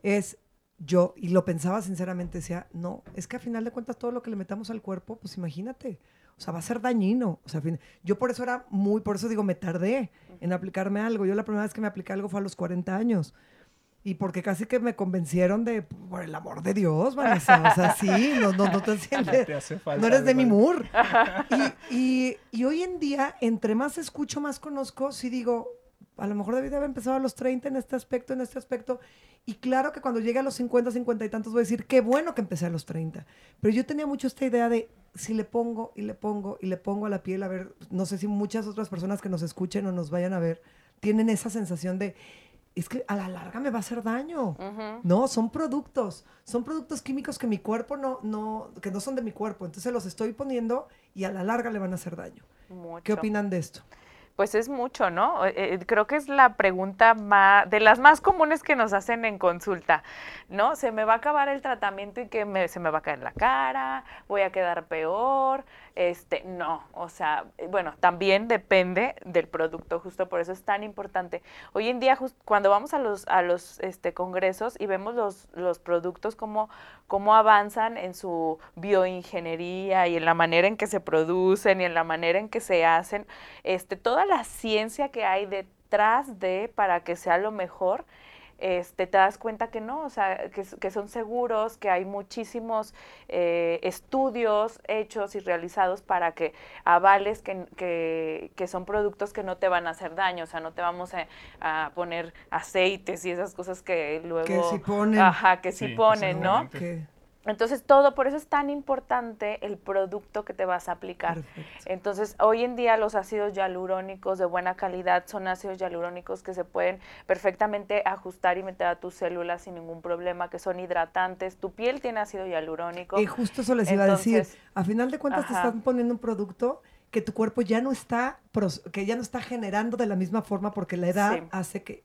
es yo, y lo pensaba sinceramente, decía, no, es que a final de cuentas todo lo que le metamos al cuerpo, pues imagínate, o sea, va a ser dañino. O sea, yo por eso era muy, por eso digo, me tardé en aplicarme algo. Yo la primera vez que me apliqué algo fue a los 40 años. Y porque casi que me convencieron de, por el amor de Dios, Vanessa. O sea, sí, no, no, no te sientes. No, eres de mi mur. Y, y, hoy en día, entre más escucho, más conozco, sí digo, a lo mejor debí haber empezado a los 30 en este aspecto, en este aspecto. Y claro que cuando llegue a los 50, 50 y tantos voy a decir, qué bueno que empecé a los 30. Pero yo tenía mucho esta idea de, si le pongo y le pongo y le pongo a la piel, a ver, no sé si muchas otras personas que nos escuchen o nos vayan a ver, tienen esa sensación de es que a la larga me va a hacer daño. No, son productos, son productos químicos que mi cuerpo no, no, que no son de mi cuerpo. Entonces los estoy poniendo y a la larga le van a hacer daño. ¿Qué opinan de esto? Pues es mucho, ¿no? Eh, eh, creo que es la pregunta más, de las más comunes que nos hacen en consulta, ¿no? Se me va a acabar el tratamiento y que se me va a caer la cara, voy a quedar peor, este, no, o sea, eh, bueno, también depende del producto, justo por eso es tan importante. Hoy en día, cuando vamos a los, a los este, congresos y vemos los, productos, como cómo avanzan en su bioingeniería y en la manera en que se producen y en la manera en que se hacen, este, toda la ciencia que hay detrás de para que sea lo mejor, este, te das cuenta que no, o sea, que, son seguros, que hay muchísimos eh, estudios hechos y realizados para que avales que, que, son productos que no te van a hacer daño, o sea, no te vamos a, poner aceites y esas cosas que luego... Que sí ponen. Ajá, que sí, ponen, ¿no? Entonces, todo, por eso es tan importante el producto que te vas a aplicar. Entonces, hoy en día los ácidos hialurónicos de buena calidad son ácidos hialurónicos que se pueden perfectamente ajustar y meter a tus células sin ningún problema, que son hidratantes. Tu piel tiene ácido hialurónico. Y justo eso les iba a decir. A final de cuentas te están poniendo un producto que tu cuerpo ya no está, que ya no está generando de la misma forma porque la edad hace que,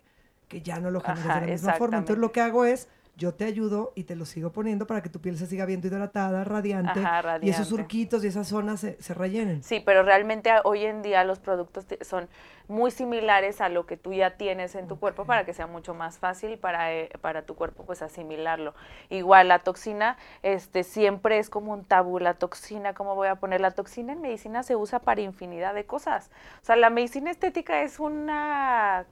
que ya no lo generes de la misma forma. Entonces, lo que hago es yo te ayudo y te lo sigo poniendo para que tu piel se siga viendo hidratada, radiante, y esos surquitos y esas zonas se, rellenen. Sí, pero realmente hoy en día los productos son muy similares a lo que tú ya tienes en tu cuerpo para que sea mucho más fácil para, eh, para tu cuerpo pues asimilarlo. Igual la toxina este siempre es como un tabú, la toxina, ¿cómo voy a poner? La toxina en medicina se usa para infinidad de cosas. O sea, la medicina estética es una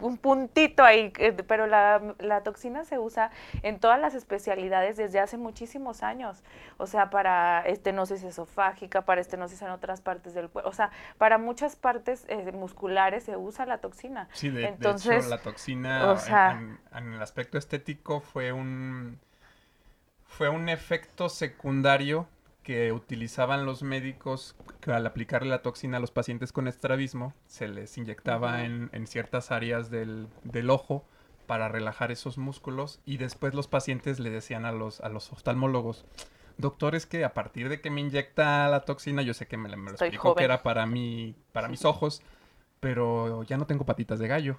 un puntito ahí, pero la, la, toxina se usa en todas las especialidades desde hace muchísimos años. O sea, para estenosis esofágica, para estenosis en otras partes del cuerpo. O sea, para muchas partes eh, musculares se usa la toxina. Sí, de, hecho, la toxina en, el aspecto estético fue un, fue un efecto secundario que utilizaban los médicos que al aplicarle la toxina a los pacientes con estrabismo, se les inyectaba en, ciertas áreas del, ojo para relajar esos músculos y después los pacientes le decían a los, a los oftalmólogos, doctor, es que a partir de que me inyecta la toxina, yo sé que me, lo explicó que era para, mí, para mis ojos, pero ya no tengo patitas de gallo.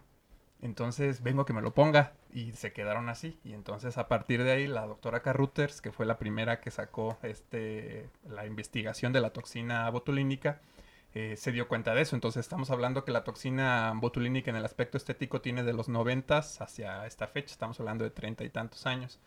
Entonces vengo que me lo ponga y se quedaron así. Y entonces a partir de ahí la doctora Carruthers, que fue la primera que sacó este, la investigación de la toxina botulínica, eh, se dio cuenta de eso. Entonces estamos hablando que la toxina botulínica en el aspecto estético tiene de los noventas hacia esta fecha, estamos hablando de treinta y tantos años.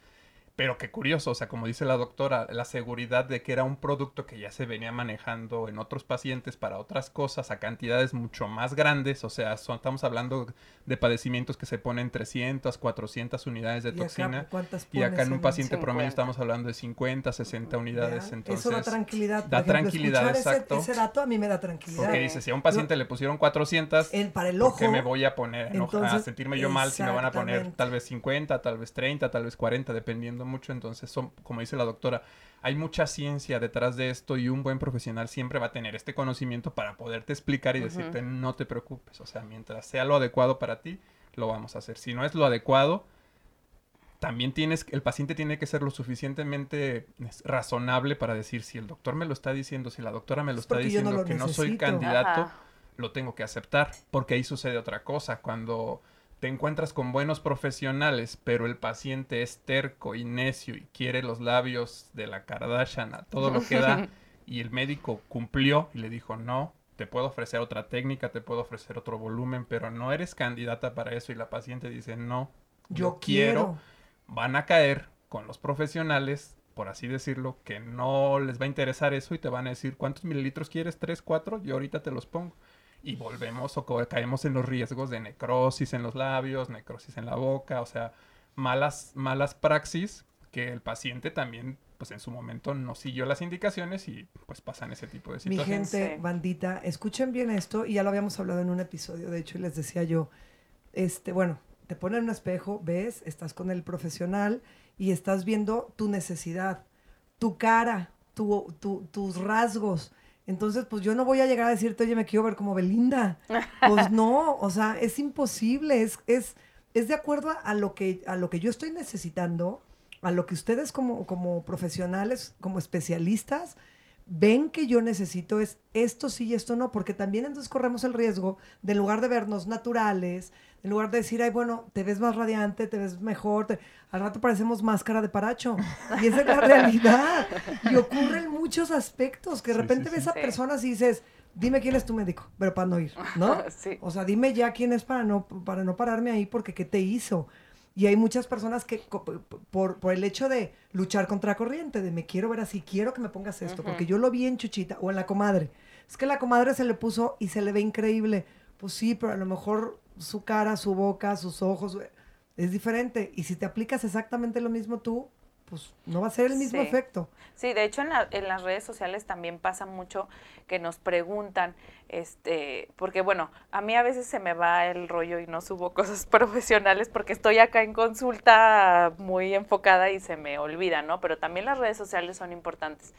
Pero qué curioso, o sea, como dice la doctora, la seguridad de que era un producto que ya se venía manejando en otros pacientes para otras cosas a cantidades mucho más grandes, o sea, estamos hablando de padecimientos que se ponen 300, 400 unidades de toxina. y acá en un paciente promedio estamos hablando de 50, 60 unidades. entonces, eso da tranquilidad. Da tranquilidad, exacto. Ese, dato a mí me da tranquilidad. Porque dice, si a un paciente le pusieron 400, el, para el ojo, ¿por qué me voy a poner a sentirme yo mal si me van a poner tal vez 50, tal vez 30, tal vez 40, dependiendo mucho, entonces son, como dice la doctora, hay mucha ciencia detrás de esto y un buen profesional siempre va a tener este conocimiento para poderte explicar y decirte no te preocupes, o sea, mientras sea lo adecuado para ti, lo vamos a hacer. Si no es lo adecuado, también tienes, el paciente tiene que ser lo suficientemente razonable para decir si el doctor me lo está diciendo, si la doctora me lo está diciendo que no soy candidato, lo tengo que aceptar, porque ahí sucede otra cosa, cuando te encuentras con buenos profesionales, pero el paciente es terco y necio y quiere los labios de la Kardashian a todo lo que da, y el médico cumplió y le dijo, no, te puedo ofrecer otra técnica, te puedo ofrecer otro volumen, pero no eres candidata para eso, y la paciente dice, no, yo, quiero. van a caer con los profesionales por así decirlo, que no les va a interesar eso y te van a decir, ¿cuántos mililitros quieres? ¿Tres, cuatro? Yo ahorita te los pongo y volvemos o caemos en los riesgos de necrosis en los labios, necrosis en la boca, o sea, malas, malas praxis que el paciente también pues en su momento no siguió las indicaciones y pues pasan ese tipo de situaciones. Mi gente, bandita, escuchen bien esto y ya lo habíamos hablado en un episodio, de hecho, y les decía yo, este, bueno, te ponen un espejo, ves, estás con el profesional y estás viendo tu necesidad, tu cara, tu, tus rasgos, entonces, pues yo no voy a llegar a decirte, oye, me quiero ver como Belinda. Pues no, o sea, es imposible, es, es, es de acuerdo a, lo que, a lo que yo estoy necesitando, a lo que ustedes como, como profesionales, como especialistas, ven que yo necesito es esto sí y esto no, porque también entonces corremos el riesgo de en lugar de vernos naturales, en lugar de decir, ay, bueno, te ves más radiante, te ves mejor, al rato parecemos máscara de paracho. Y esa es la realidad. Y ocurren muchos aspectos que de repente ves a personas y dices, dime quién es tu médico, pero para no ir, ¿no? O sea, dime ya quién es para no, para no pararme ahí porque qué te hizo. Y hay muchas personas que por, por el hecho de luchar contra corriente, de me quiero ver así, quiero que me pongas esto, porque yo lo vi en Chuchita o en la comadre. Es que la comadre se le puso y se le ve increíble. Pues sí, pero a lo mejor su cara, su boca, sus ojos es diferente. Y si te aplicas exactamente lo mismo tú, pues no va a ser el mismo efecto. Sí, de hecho en, en, las redes sociales también pasa mucho que nos preguntan, este, porque bueno, a mí a veces se me va el rollo y no subo cosas profesionales porque estoy acá en consulta muy enfocada y se me olvida, ¿no? Pero también las redes sociales son importantes.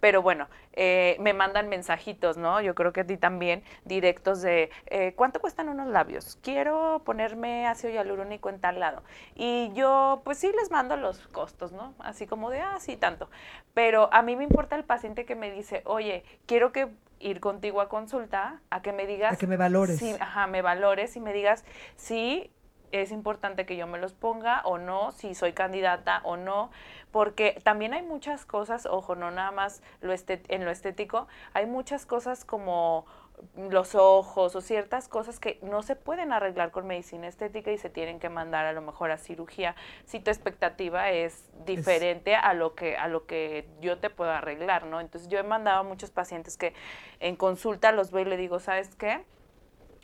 Pero bueno, eh, me mandan mensajitos, ¿no? Yo creo que a ti también, directos de, eh, ¿cuánto cuestan unos labios? Quiero ponerme ácido hialurónico en tal lado. Y yo, pues sí, les mando los costos, ¿no? Así como de, ah, sí, tanto. Pero a mí me importa el paciente que me dice, oye, quiero que ir contigo a consulta, a que me digas... A que me valores. Sí, ajá, me valores y me digas, sí, es importante que yo me los ponga o no, si soy candidata o no porque también hay muchas cosas, ojo, no nada más lo en lo estético, hay muchas cosas como los ojos o ciertas cosas que no se pueden arreglar con medicina estética y se tienen que mandar a lo mejor a cirugía si tu expectativa es diferente a lo que a lo que yo te puedo arreglar, ¿no? Entonces yo he mandado a muchos pacientes que en consulta los veo y le digo, ¿sabes qué?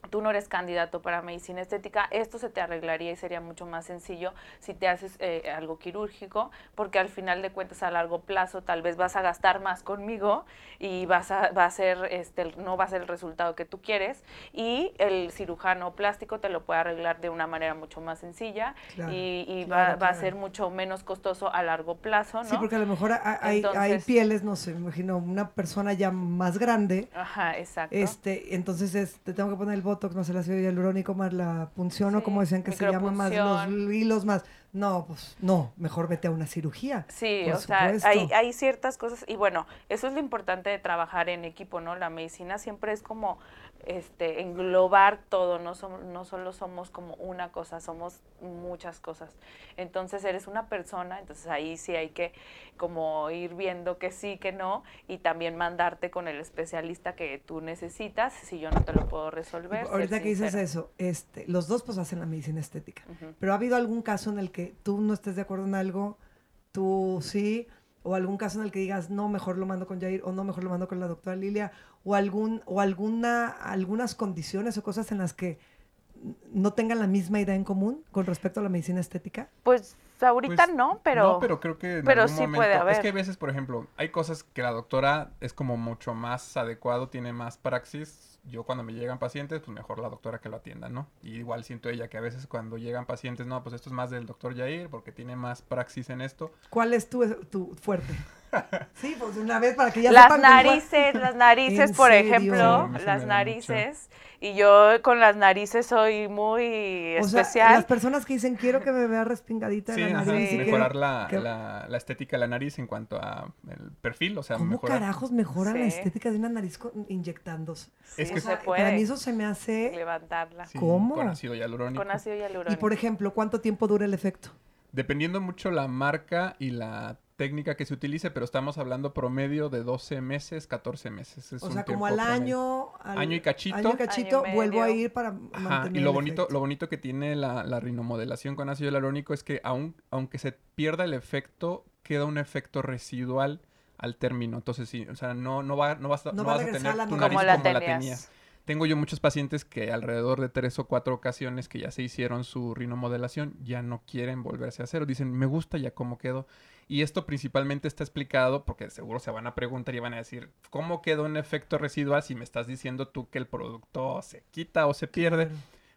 Tú no eres candidato para medicina estética, esto se te arreglaría y sería mucho más sencillo si te haces eh, algo quirúrgico, porque al final de cuentas a largo plazo tal vez vas a gastar más conmigo y vas a, va a ser, este, no va a ser el resultado que tú quieres y el cirujano plástico te lo puede arreglar de una manera mucho más sencilla y, va, a ser mucho menos costoso a largo plazo, ¿no? Sí, porque a lo mejor hay, hay pieles, no sé, me imagino, una persona ya más grande. Ajá, exacto. Este, entonces te tengo que poner el botox, no sé, la ácido hialurónico más la punción o como decían que se llama más los hilos más. No, pues no, mejor vete a una cirugía. Sí, o sea, hay, hay ciertas cosas y bueno, eso es lo importante de trabajar en equipo, ¿no? La medicina siempre es como este, englobar todo, no, somos, no solo somos como una cosa, somos muchas cosas. Entonces eres una persona, entonces ahí sí hay que como ir viendo que sí, que no, y también mandarte con el especialista que tú necesitas, si yo no te lo puedo resolver. Ahorita que dices eso, este, los dos pues hacen la medicina estética, pero ¿ha habido algún caso en el que tú no estés de acuerdo en algo, tú sí, o algún caso en el que digas, no, mejor lo mando con Jair, o no, mejor lo mando con la doctora Lilia, o, algún, o alguna, algunas condiciones o cosas en las que no tengan la misma idea en común con respecto a la medicina estética? Pues ahorita pues, no, pero... No, pero creo que en pero sí puede haber. Es que a veces, por ejemplo, hay cosas que la doctora es como mucho más adecuado, tiene más praxis yo cuando me llegan pacientes, pues mejor la doctora que lo atienda, ¿no? Y igual siento ella que a veces cuando llegan pacientes, no, pues esto es más del doctor Jair porque tiene más praxis en esto. ¿Cuál es tu, tu fuerte? sí, pues una vez para que ya las narices, las narices, por ejemplo, las narices. Y yo con las narices soy muy especial. las personas que dicen quiero que me vea respingadita la nariz. Sí, mejorar la, la, estética de la nariz en cuanto a el perfil, o sea, ¿Cómo carajos mejora la estética de una nariz inyectándose? es que se puede. Para mí eso se me hace levantarla. ¿Cómo? Con ácido hialurónico. Con ácido hialurónico. Y por ejemplo, ¿cuánto tiempo dura el efecto? Dependiendo mucho la marca y la técnica que se utilice, pero estamos hablando promedio de 12 meses, 14 meses. o sea, como al año, año y cachito. Año y cachito, vuelvo a ir para mantener Y lo bonito, lo bonito que tiene la, la, rinomodelación con ácido hialurónico es que aun, aunque se pierda el efecto, queda un efecto residual al término. Entonces, sí, o sea, no, no, va, no, vas, no, vas a tener tu nariz como la, tenías. Tengo yo muchos pacientes que alrededor de tres o cuatro ocasiones que ya se hicieron su rinomodelación ya no quieren volverse a hacer. Dicen, me gusta ya cómo quedó. Y esto principalmente está explicado porque seguro se van a preguntar y van a decir, ¿cómo quedó un efecto residual si me estás diciendo tú que el producto se quita o se pierde?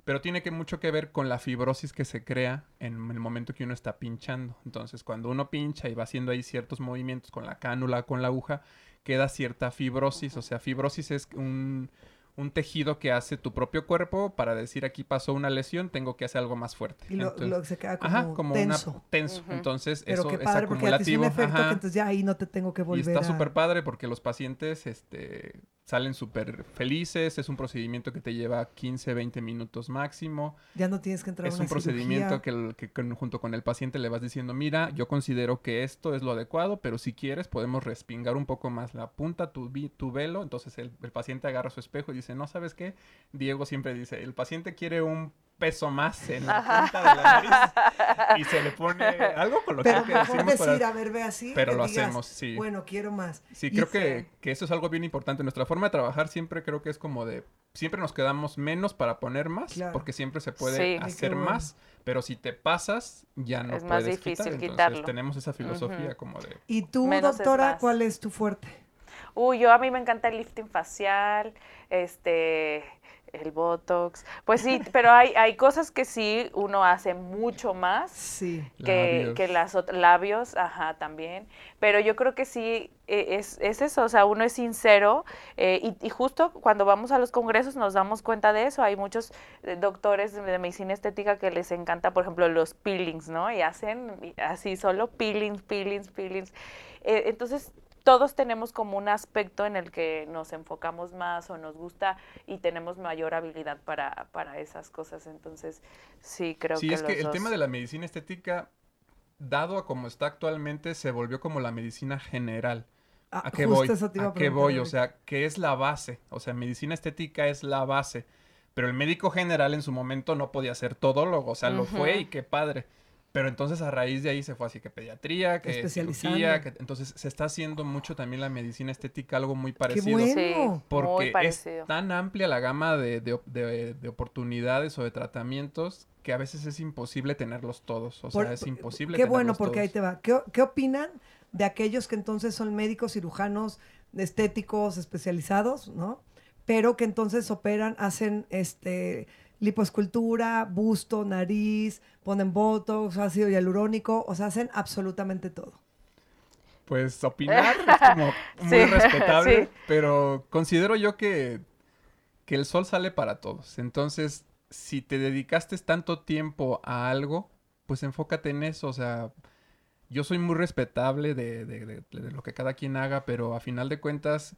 Pero tiene que mucho que ver con la fibrosis que se crea en el momento que uno está pinchando. Entonces, cuando uno pincha y va haciendo ahí ciertos movimientos con la cánula, con la aguja, queda cierta fibrosis. O sea, fibrosis es un un tejido que hace tu propio cuerpo para decir aquí pasó una lesión, tengo que hacer algo más fuerte. Y lo, se queda como, tenso. tenso. Entonces, Pero eso qué padre, es acumulativo. Porque un efecto que entonces ya ahí no te tengo que volver Y está súper padre porque los pacientes este, salen súper felices. Es un procedimiento que te lleva 15, 20 minutos máximo. Ya no tienes que entrar Es a una un procedimiento que, junto con el paciente le vas diciendo, mira, yo considero que esto es lo adecuado, pero si quieres podemos respingar un poco más la punta, tu, tu velo. Entonces el, el paciente agarra su espejo y dice, no, ¿sabes qué? Diego siempre dice, el paciente quiere un peso más en la punta de la nariz y se le pone algo con lo pero que mejor decir, a ver, ve así. Pero lo hacemos, sí. Bueno, quiero más. Sí, creo que, que, eso es algo bien importante. Nuestra forma de trabajar siempre creo que es como de, siempre nos quedamos menos para poner más, porque siempre se puede hacer más, pero si te pasas, ya no es puedes más difícil quitar. Entonces tenemos esa filosofía como de... ¿Y tú, doctora, cuál es tu fuerte? Uy, yo a mí me encanta el lifting facial, este el Botox. Pues sí, pero hay, hay cosas que sí uno hace mucho más sí. que, que las labios, ajá, también. Pero yo creo que sí e, es, es eso, o sea, uno es sincero eh, y, justo cuando vamos a los congresos nos damos cuenta de eso. Hay muchos eh, doctores de medicina estética que les encanta, por ejemplo, los peelings, ¿no? Y hacen así solo peelings, peelings, peelings. Eh, entonces todos tenemos como un aspecto en el que nos enfocamos más o nos gusta y tenemos mayor habilidad para, para esas cosas. Entonces, sí, creo que... Sí, es que el tema de la medicina estética, dado a como está actualmente, se volvió como la medicina general. Ah, ¿A qué voy? ¿A, qué voy? O sea, ¿qué es la base? O sea, medicina estética es la base. Pero el médico general en su momento no podía ser todólogo, o sea, lo fue y qué padre. Pero entonces a raíz de ahí se fue así que pediatría, que cirugía, que entonces se está haciendo mucho también la medicina estética, algo muy parecido. Qué bueno. porque es tan amplia la gama de, de, oportunidades o de tratamientos que a veces es imposible tenerlos todos. O sea, es imposible. Qué bueno, porque ahí te va. ¿Qué, ¿Qué opinan de aquellos que entonces son médicos, cirujanos, estéticos, especializados, ¿no? Pero que entonces operan, hacen este liposcultura, busto, nariz, ponen botox, ácido hialurónico, o sea, hacen absolutamente todo. Pues opinar es como muy respetable, pero considero yo que, que el sol sale para todos. Entonces, si te dedicaste tanto tiempo a algo, pues enfócate en eso. O sea, yo soy muy respetable de, de, de lo que cada quien haga, pero a final de cuentas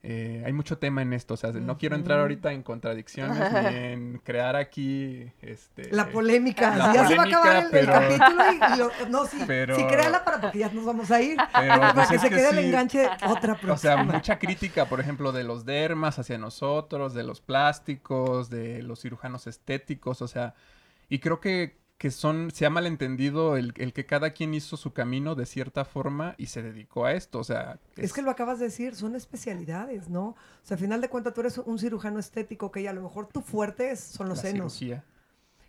eh, hay mucho tema en esto, o sea, no quiero entrar ahorita en contradicciones ni en crear aquí este, la polémica. ya se va a acabar el, capítulo y, lo, no, sí, pero, sí, créala para porque ya nos vamos a ir. para pues, que se quede el enganche otra próxima. O sea, mucha crítica, por ejemplo, de los dermas hacia nosotros, de los plásticos, de los cirujanos estéticos, o sea, y creo que que son, se ha malentendido el, el, que cada quien hizo su camino de cierta forma y se dedicó a esto, o sea... Es... que lo acabas de decir, son especialidades, ¿no? O sea, al final de cuentas tú eres un cirujano estético que a lo mejor tu fuerte son los senos. Cirugía.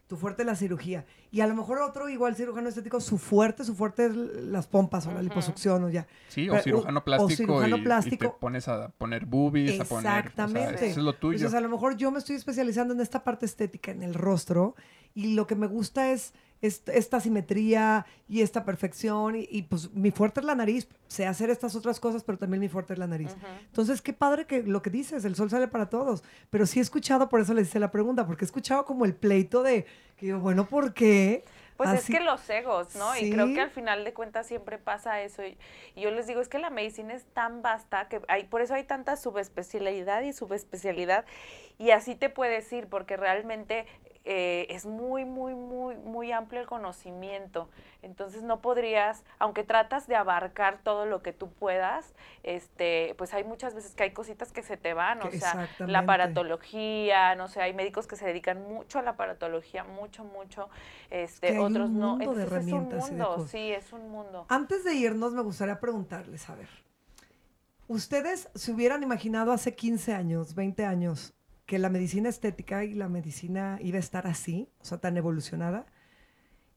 Tu fuerte es la cirugía. Y a lo mejor otro igual cirujano estético, su fuerte, su fuerte es las pompas o la liposucción o ya. Sí, o cirujano plástico. O cirujano plástico. Y, te pones a poner boobies, a poner... Exactamente. eso es lo tuyo. Entonces a lo mejor yo me estoy especializando en esta parte estética, en el rostro, y lo que me gusta es, esta simetría y esta perfección y, pues mi fuerte es la nariz, sé hacer estas otras cosas, pero también mi fuerte es la nariz. Entonces, qué padre que lo que dices, el sol sale para todos, pero sí he escuchado, por eso le hice la pregunta, porque he escuchado como el pleito de, que digo, bueno, ¿por qué? Pues es que los egos, ¿no? Y creo que al final de cuentas siempre pasa eso. Y, y, yo les digo, es que la medicina es tan vasta que hay, por eso hay tanta subespecialidad y subespecialidad. Y así te puedes ir, porque realmente eh, es muy, muy, muy, muy amplio el conocimiento. Entonces no podrías, aunque tratas de abarcar todo lo que tú puedas, este, pues hay muchas veces que hay cositas que se te van, o sea, la aparatología, no sé, hay médicos que se dedican mucho a la aparatología, mucho, mucho, este, otros no. de herramientas es un mundo, sí, es un mundo. Antes de irnos, me gustaría preguntarles, a ver, ¿ustedes se hubieran imaginado hace 15 años, 20 años, que la medicina estética y la medicina iba a estar así, o sea, tan evolucionada,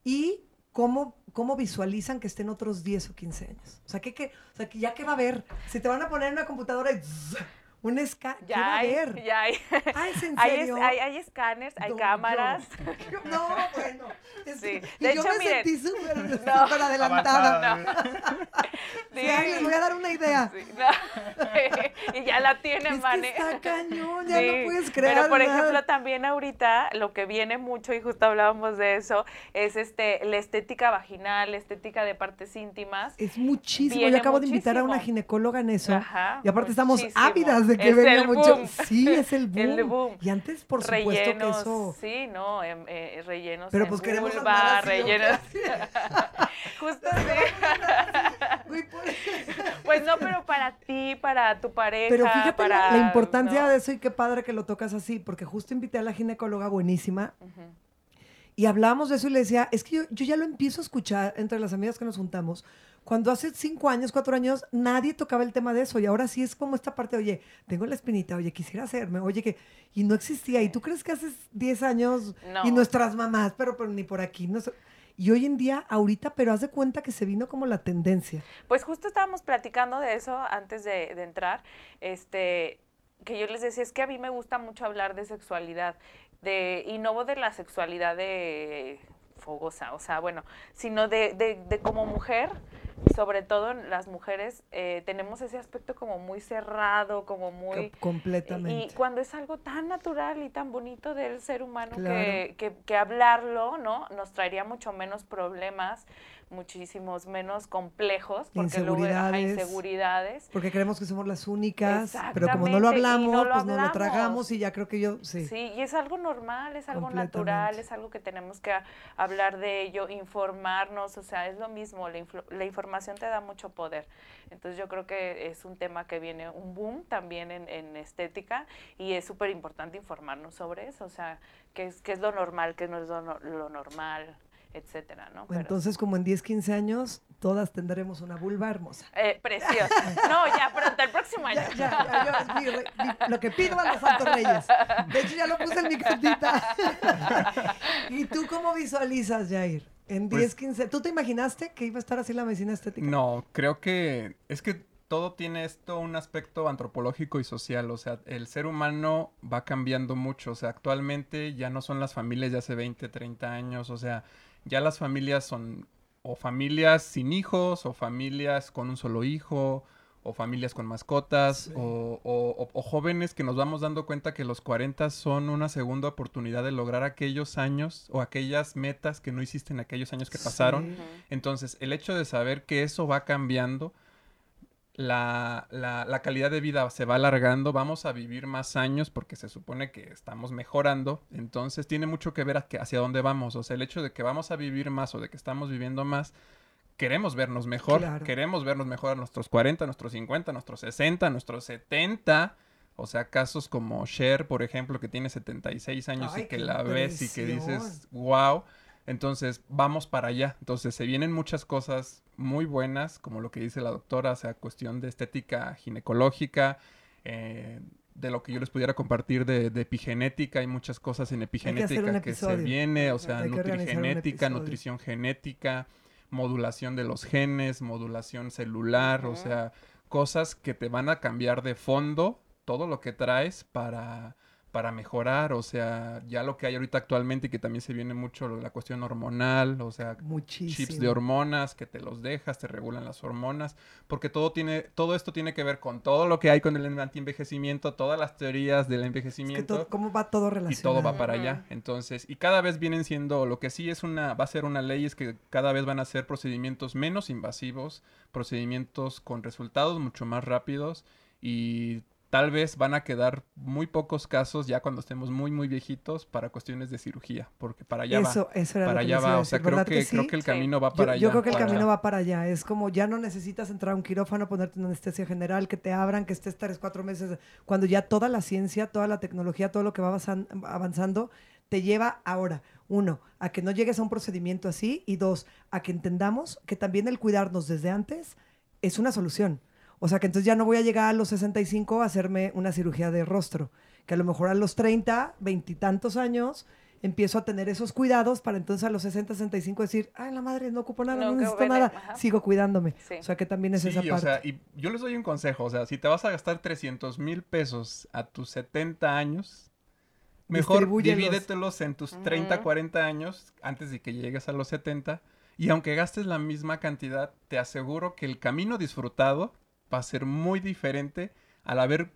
y cómo, cómo visualizan que estén otros 10 o 15 años. O sea, que, que, o sea, que ya que va a haber, si te van a poner en una computadora y un escáner. Ya hay, a haber? Ya hay. Ah, ¿es en serio? Hay, hay, escáneres, hay cámaras. no, bueno. sí. De hecho, yo me sentí súper no. adelantada. sí. les voy a dar una idea. y ya la tienen, es Que está cañón, ya no puedes creer. Pero, por ejemplo, también ahorita lo que viene mucho, y justo hablábamos de eso, es este la estética vaginal, la estética de partes íntimas. Es muchísimo. yo acabo de invitar a una ginecóloga en eso. Ajá, y aparte estamos ávidas de que venga mucho. Sí, es el boom. Y antes, por supuesto que eso. Sí, no, em, eh, rellenos. Pero pues queremos vulva, rellenos. Justo así. pues no, pero para ti, para tu pareja. Pero fíjate para, la, importancia de eso y qué padre que lo tocas así, porque justo invité a la ginecóloga buenísima. Y hablábamos de eso y le decía, es que yo, yo ya lo empiezo a escuchar entre las amigas que nos juntamos. Cuando hace cinco años, cuatro años, nadie tocaba el tema de eso. Y ahora sí es como esta parte, oye, tengo la espinita, oye, quisiera hacerme, oye, que... Y no existía. ¿Y tú crees que hace diez años y nuestras mamás, pero, pero ni por aquí, no y hoy en día, ahorita, pero haz de cuenta que se vino como la tendencia. Pues justo estábamos platicando de eso antes de, entrar, este, que yo les decía, es que a mí me gusta mucho hablar de sexualidad, de, y no de la sexualidad de fogosa, o sea, bueno, sino de, de, de como mujer, sobre todo las mujeres, eh, tenemos ese aspecto como muy cerrado, como muy... Completamente. Y cuando es algo tan natural y tan bonito del ser humano que, que, que, hablarlo, ¿no? Nos traería mucho menos problemas, muchísimos menos complejos, porque inseguridades, luego hay inseguridades. Porque creemos que somos las únicas, pero como no lo hablamos, pues no lo tragamos y ya creo que yo, sí. Sí, y es algo normal, es algo natural, es algo que tenemos que hablar de ello, informarnos, o sea, es lo mismo, la, la información te da mucho poder. Entonces yo creo que es un tema que viene un boom también en, en estética y es súper importante informarnos sobre eso, o sea, qué es, qué es lo normal, qué no es lo, lo normal etcétera, ¿no? Entonces, como en 10, 15 años, todas tendremos una vulva hermosa. Eh, preciosa. No, ya pronto, el próximo año. Ya, ya, lo que pido a los Santos Reyes. De hecho, ya lo puse en mi cartita. ¿Y tú cómo visualizas, Jair? En 10, 15. Pues ¿Tú te imaginaste que iba a estar así la medicina estética? No, creo que es que todo tiene esto un aspecto antropológico y social, o sea, el ser humano va cambiando mucho, o sea, actualmente ya no son las familias de hace 20, 30 años, o sea, ya las familias son o familias sin hijos, o familias con un solo hijo, o familias con mascotas, o, jóvenes que nos vamos dando cuenta que los 40 son una segunda oportunidad de lograr aquellos años o aquellas metas que no hiciste en aquellos años que pasaron. Entonces, el hecho de saber que eso va cambiando, la, la, calidad de vida se va alargando, vamos a vivir más años porque se supone que estamos mejorando, entonces tiene mucho que ver hacia dónde vamos, o sea, el hecho de que vamos a vivir más o de que estamos viviendo más, queremos vernos mejor, queremos vernos mejor a nuestros 40, a nuestros 50, a nuestros 60, a nuestros 70, o sea, casos como Cher, por ejemplo, que tiene 76 años y que la ves y que dices, wow. Entonces, vamos para allá. Entonces, se vienen muchas cosas muy buenas, como lo que dice la doctora, o sea, cuestión de estética ginecológica, eh, de lo que yo les pudiera compartir de, epigenética, hay muchas cosas en epigenética que, se viene, o sea, nutrigenética, nutrición genética, modulación de los genes, modulación celular, o sea, cosas que te van a cambiar de fondo todo lo que traes para para mejorar, o sea, ya lo que hay ahorita actualmente y que también se viene mucho la cuestión hormonal, o sea, chips de hormonas que te los dejas, te regulan las hormonas, porque todo tiene todo esto tiene que ver con todo lo que hay con el antienvejecimiento, todas las teorías del envejecimiento. cómo va todo relacionado. Y todo va para allá. Entonces, y cada vez vienen siendo lo que sí es una va a ser una ley es que cada vez van a ser procedimientos menos invasivos, procedimientos con resultados mucho más rápidos y tal vez van a quedar muy pocos casos ya cuando estemos muy muy viejitos para cuestiones de cirugía, porque para allá eso, va. Eso era para allá va, o sea, creo que, creo que el camino va para allá. Yo creo que el camino va para allá, es como ya no necesitas entrar a un quirófano, ponerte una anestesia general, que te abran, que estés tres, cuatro meses, cuando ya toda la ciencia, toda la tecnología, todo lo que va avanzando, te lleva ahora, uno, a que no llegues a un procedimiento así, y dos, a que entendamos que también el cuidarnos desde antes es una solución. O sea que entonces ya no voy a llegar a los 65 a hacerme una cirugía de rostro, que a lo mejor a los 30, veintitantos años empiezo a tener esos cuidados para entonces a los 60, 65 decir, ay, la madre, no ocupo nada, no, necesito nada, sigo cuidándome. O sea que también es esa parte. O sea, y yo les doy un consejo, o sea, si te vas a gastar 300 mil pesos a tus 70 años, mejor divídetelos en tus 30, 40 años antes de que llegues a los 70. Y aunque gastes la misma cantidad, te aseguro que el camino disfrutado va a ser muy diferente al haber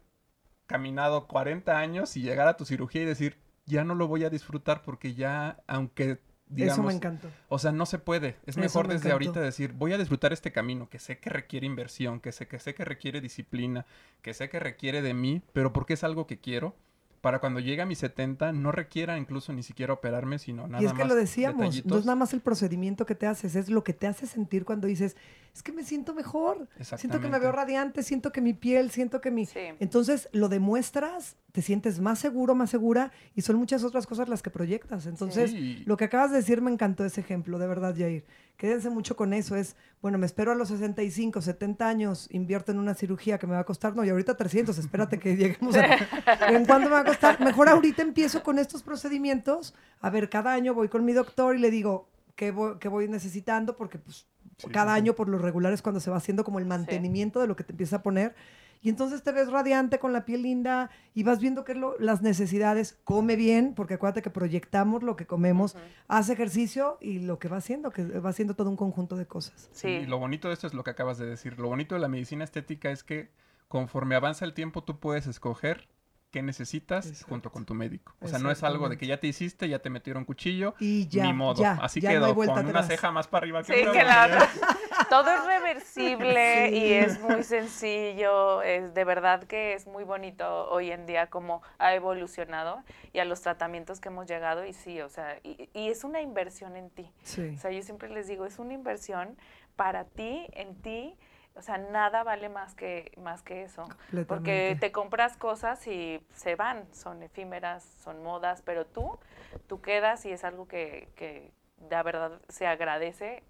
caminado 40 años y llegar a tu cirugía y decir, ya no lo voy a disfrutar porque ya, aunque digamos... Eso me encantó. O sea, no se puede. Es mejor desde ahorita decir, voy a disfrutar este camino que sé que requiere inversión, que sé que sé que requiere disciplina, que sé que requiere de mí, pero porque es algo que quiero para cuando llegue a mis 70 no requiera incluso ni siquiera operarme, sino nada más. Y es que lo decíamos, no es nada más el procedimiento que te haces, es lo que te hace sentir cuando dices, es que me siento mejor, siento que me veo radiante, siento que mi piel, siento que mi... Entonces lo demuestras te sientes más seguro, más segura y son muchas otras cosas las que proyectas. Entonces, lo que acabas de decir me encantó ese ejemplo, de verdad, Jair. Quédense mucho con eso. Es, bueno, me espero a los 65, 70 años, invierto en una cirugía que me va a costar, no, y ahorita 300, espérate que lleguemos a... ¿En cuánto me va a costar? Mejor ahorita empiezo con estos procedimientos. A ver, cada año voy con mi doctor y le digo, ¿qué voy, qué voy necesitando? Porque pues cada año por lo regular es cuando se va haciendo como el mantenimiento de lo que te empieza a poner. Y entonces te ves radiante con la piel linda y vas viendo que lo, las necesidades, come bien, porque acuérdate que proyectamos lo que comemos, hace ejercicio y lo que va haciendo, que va haciendo todo un conjunto de cosas. Sí. Y lo bonito de esto es lo que acabas de decir. Lo bonito de la medicina estética es que conforme avanza el tiempo tú puedes escoger qué necesitas junto con tu médico. O sea, no es algo de que ya te hiciste, ya te metieron cuchillo, y ya, ni modo. Así quedó, con una ceja más para arriba que sí, que la Todo es reversible y es muy sencillo. Es de verdad que es muy bonito hoy en día cómo ha evolucionado y a los tratamientos que hemos llegado. Y sí, o sea, y, y es una inversión en ti. O sea, yo siempre les digo, es una inversión para ti, en ti, o sea, nada vale más que, más que eso. Porque te compras cosas y se van, son efímeras, son modas, pero tú, tú quedas y es algo que, que la verdad se agradece.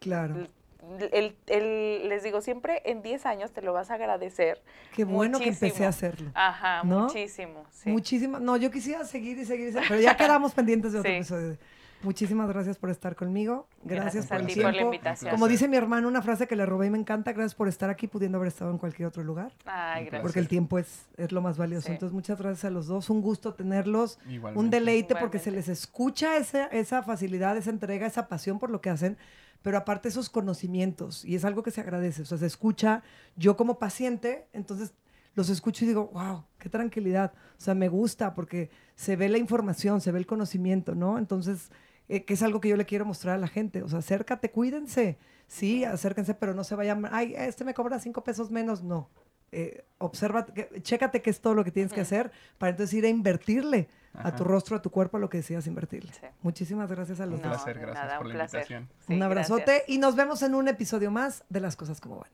Claro. El, el, les digo, siempre en 10 años te lo vas a agradecer. Qué bueno que empecé a hacerlo. Ajá, muchísimo. Muchísimo. No, yo quisiera seguir y seguir, pero ya quedamos pendientes de otro episodio. Muchísimas gracias por estar conmigo. Gracias, por, el tiempo. la invitación. Como dice mi hermano, una frase que le robé y me encanta. Gracias por estar aquí, pudiendo haber estado en cualquier otro lugar. Ay, gracias. Porque el tiempo es, es lo más valioso. Entonces, muchas gracias a los dos. Un gusto tenerlos. Un deleite porque se les escucha esa, esa facilidad, esa entrega, esa pasión por lo que hacen. Pero aparte esos conocimientos. Y es algo que se agradece. O sea, se escucha yo como paciente. Entonces, los escucho y digo, wow, qué tranquilidad. O sea, me gusta porque se ve la información, se ve el conocimiento, ¿no? Entonces, eh, que es algo que yo le quiero mostrar a la gente. O sea, acércate, cuídense. Sí, acérquense, pero no se vayan, ay, este me cobra cinco pesos menos. No. Eh, observa, chécate qué es todo lo que tienes que hacer para entonces ir a invertirle a tu rostro, a tu cuerpo, a lo que deseas invertirle. Muchísimas gracias a los dos. Un placer, gracias por la invitación. un abrazote y nos vemos en un episodio más de Las Cosas Como Van.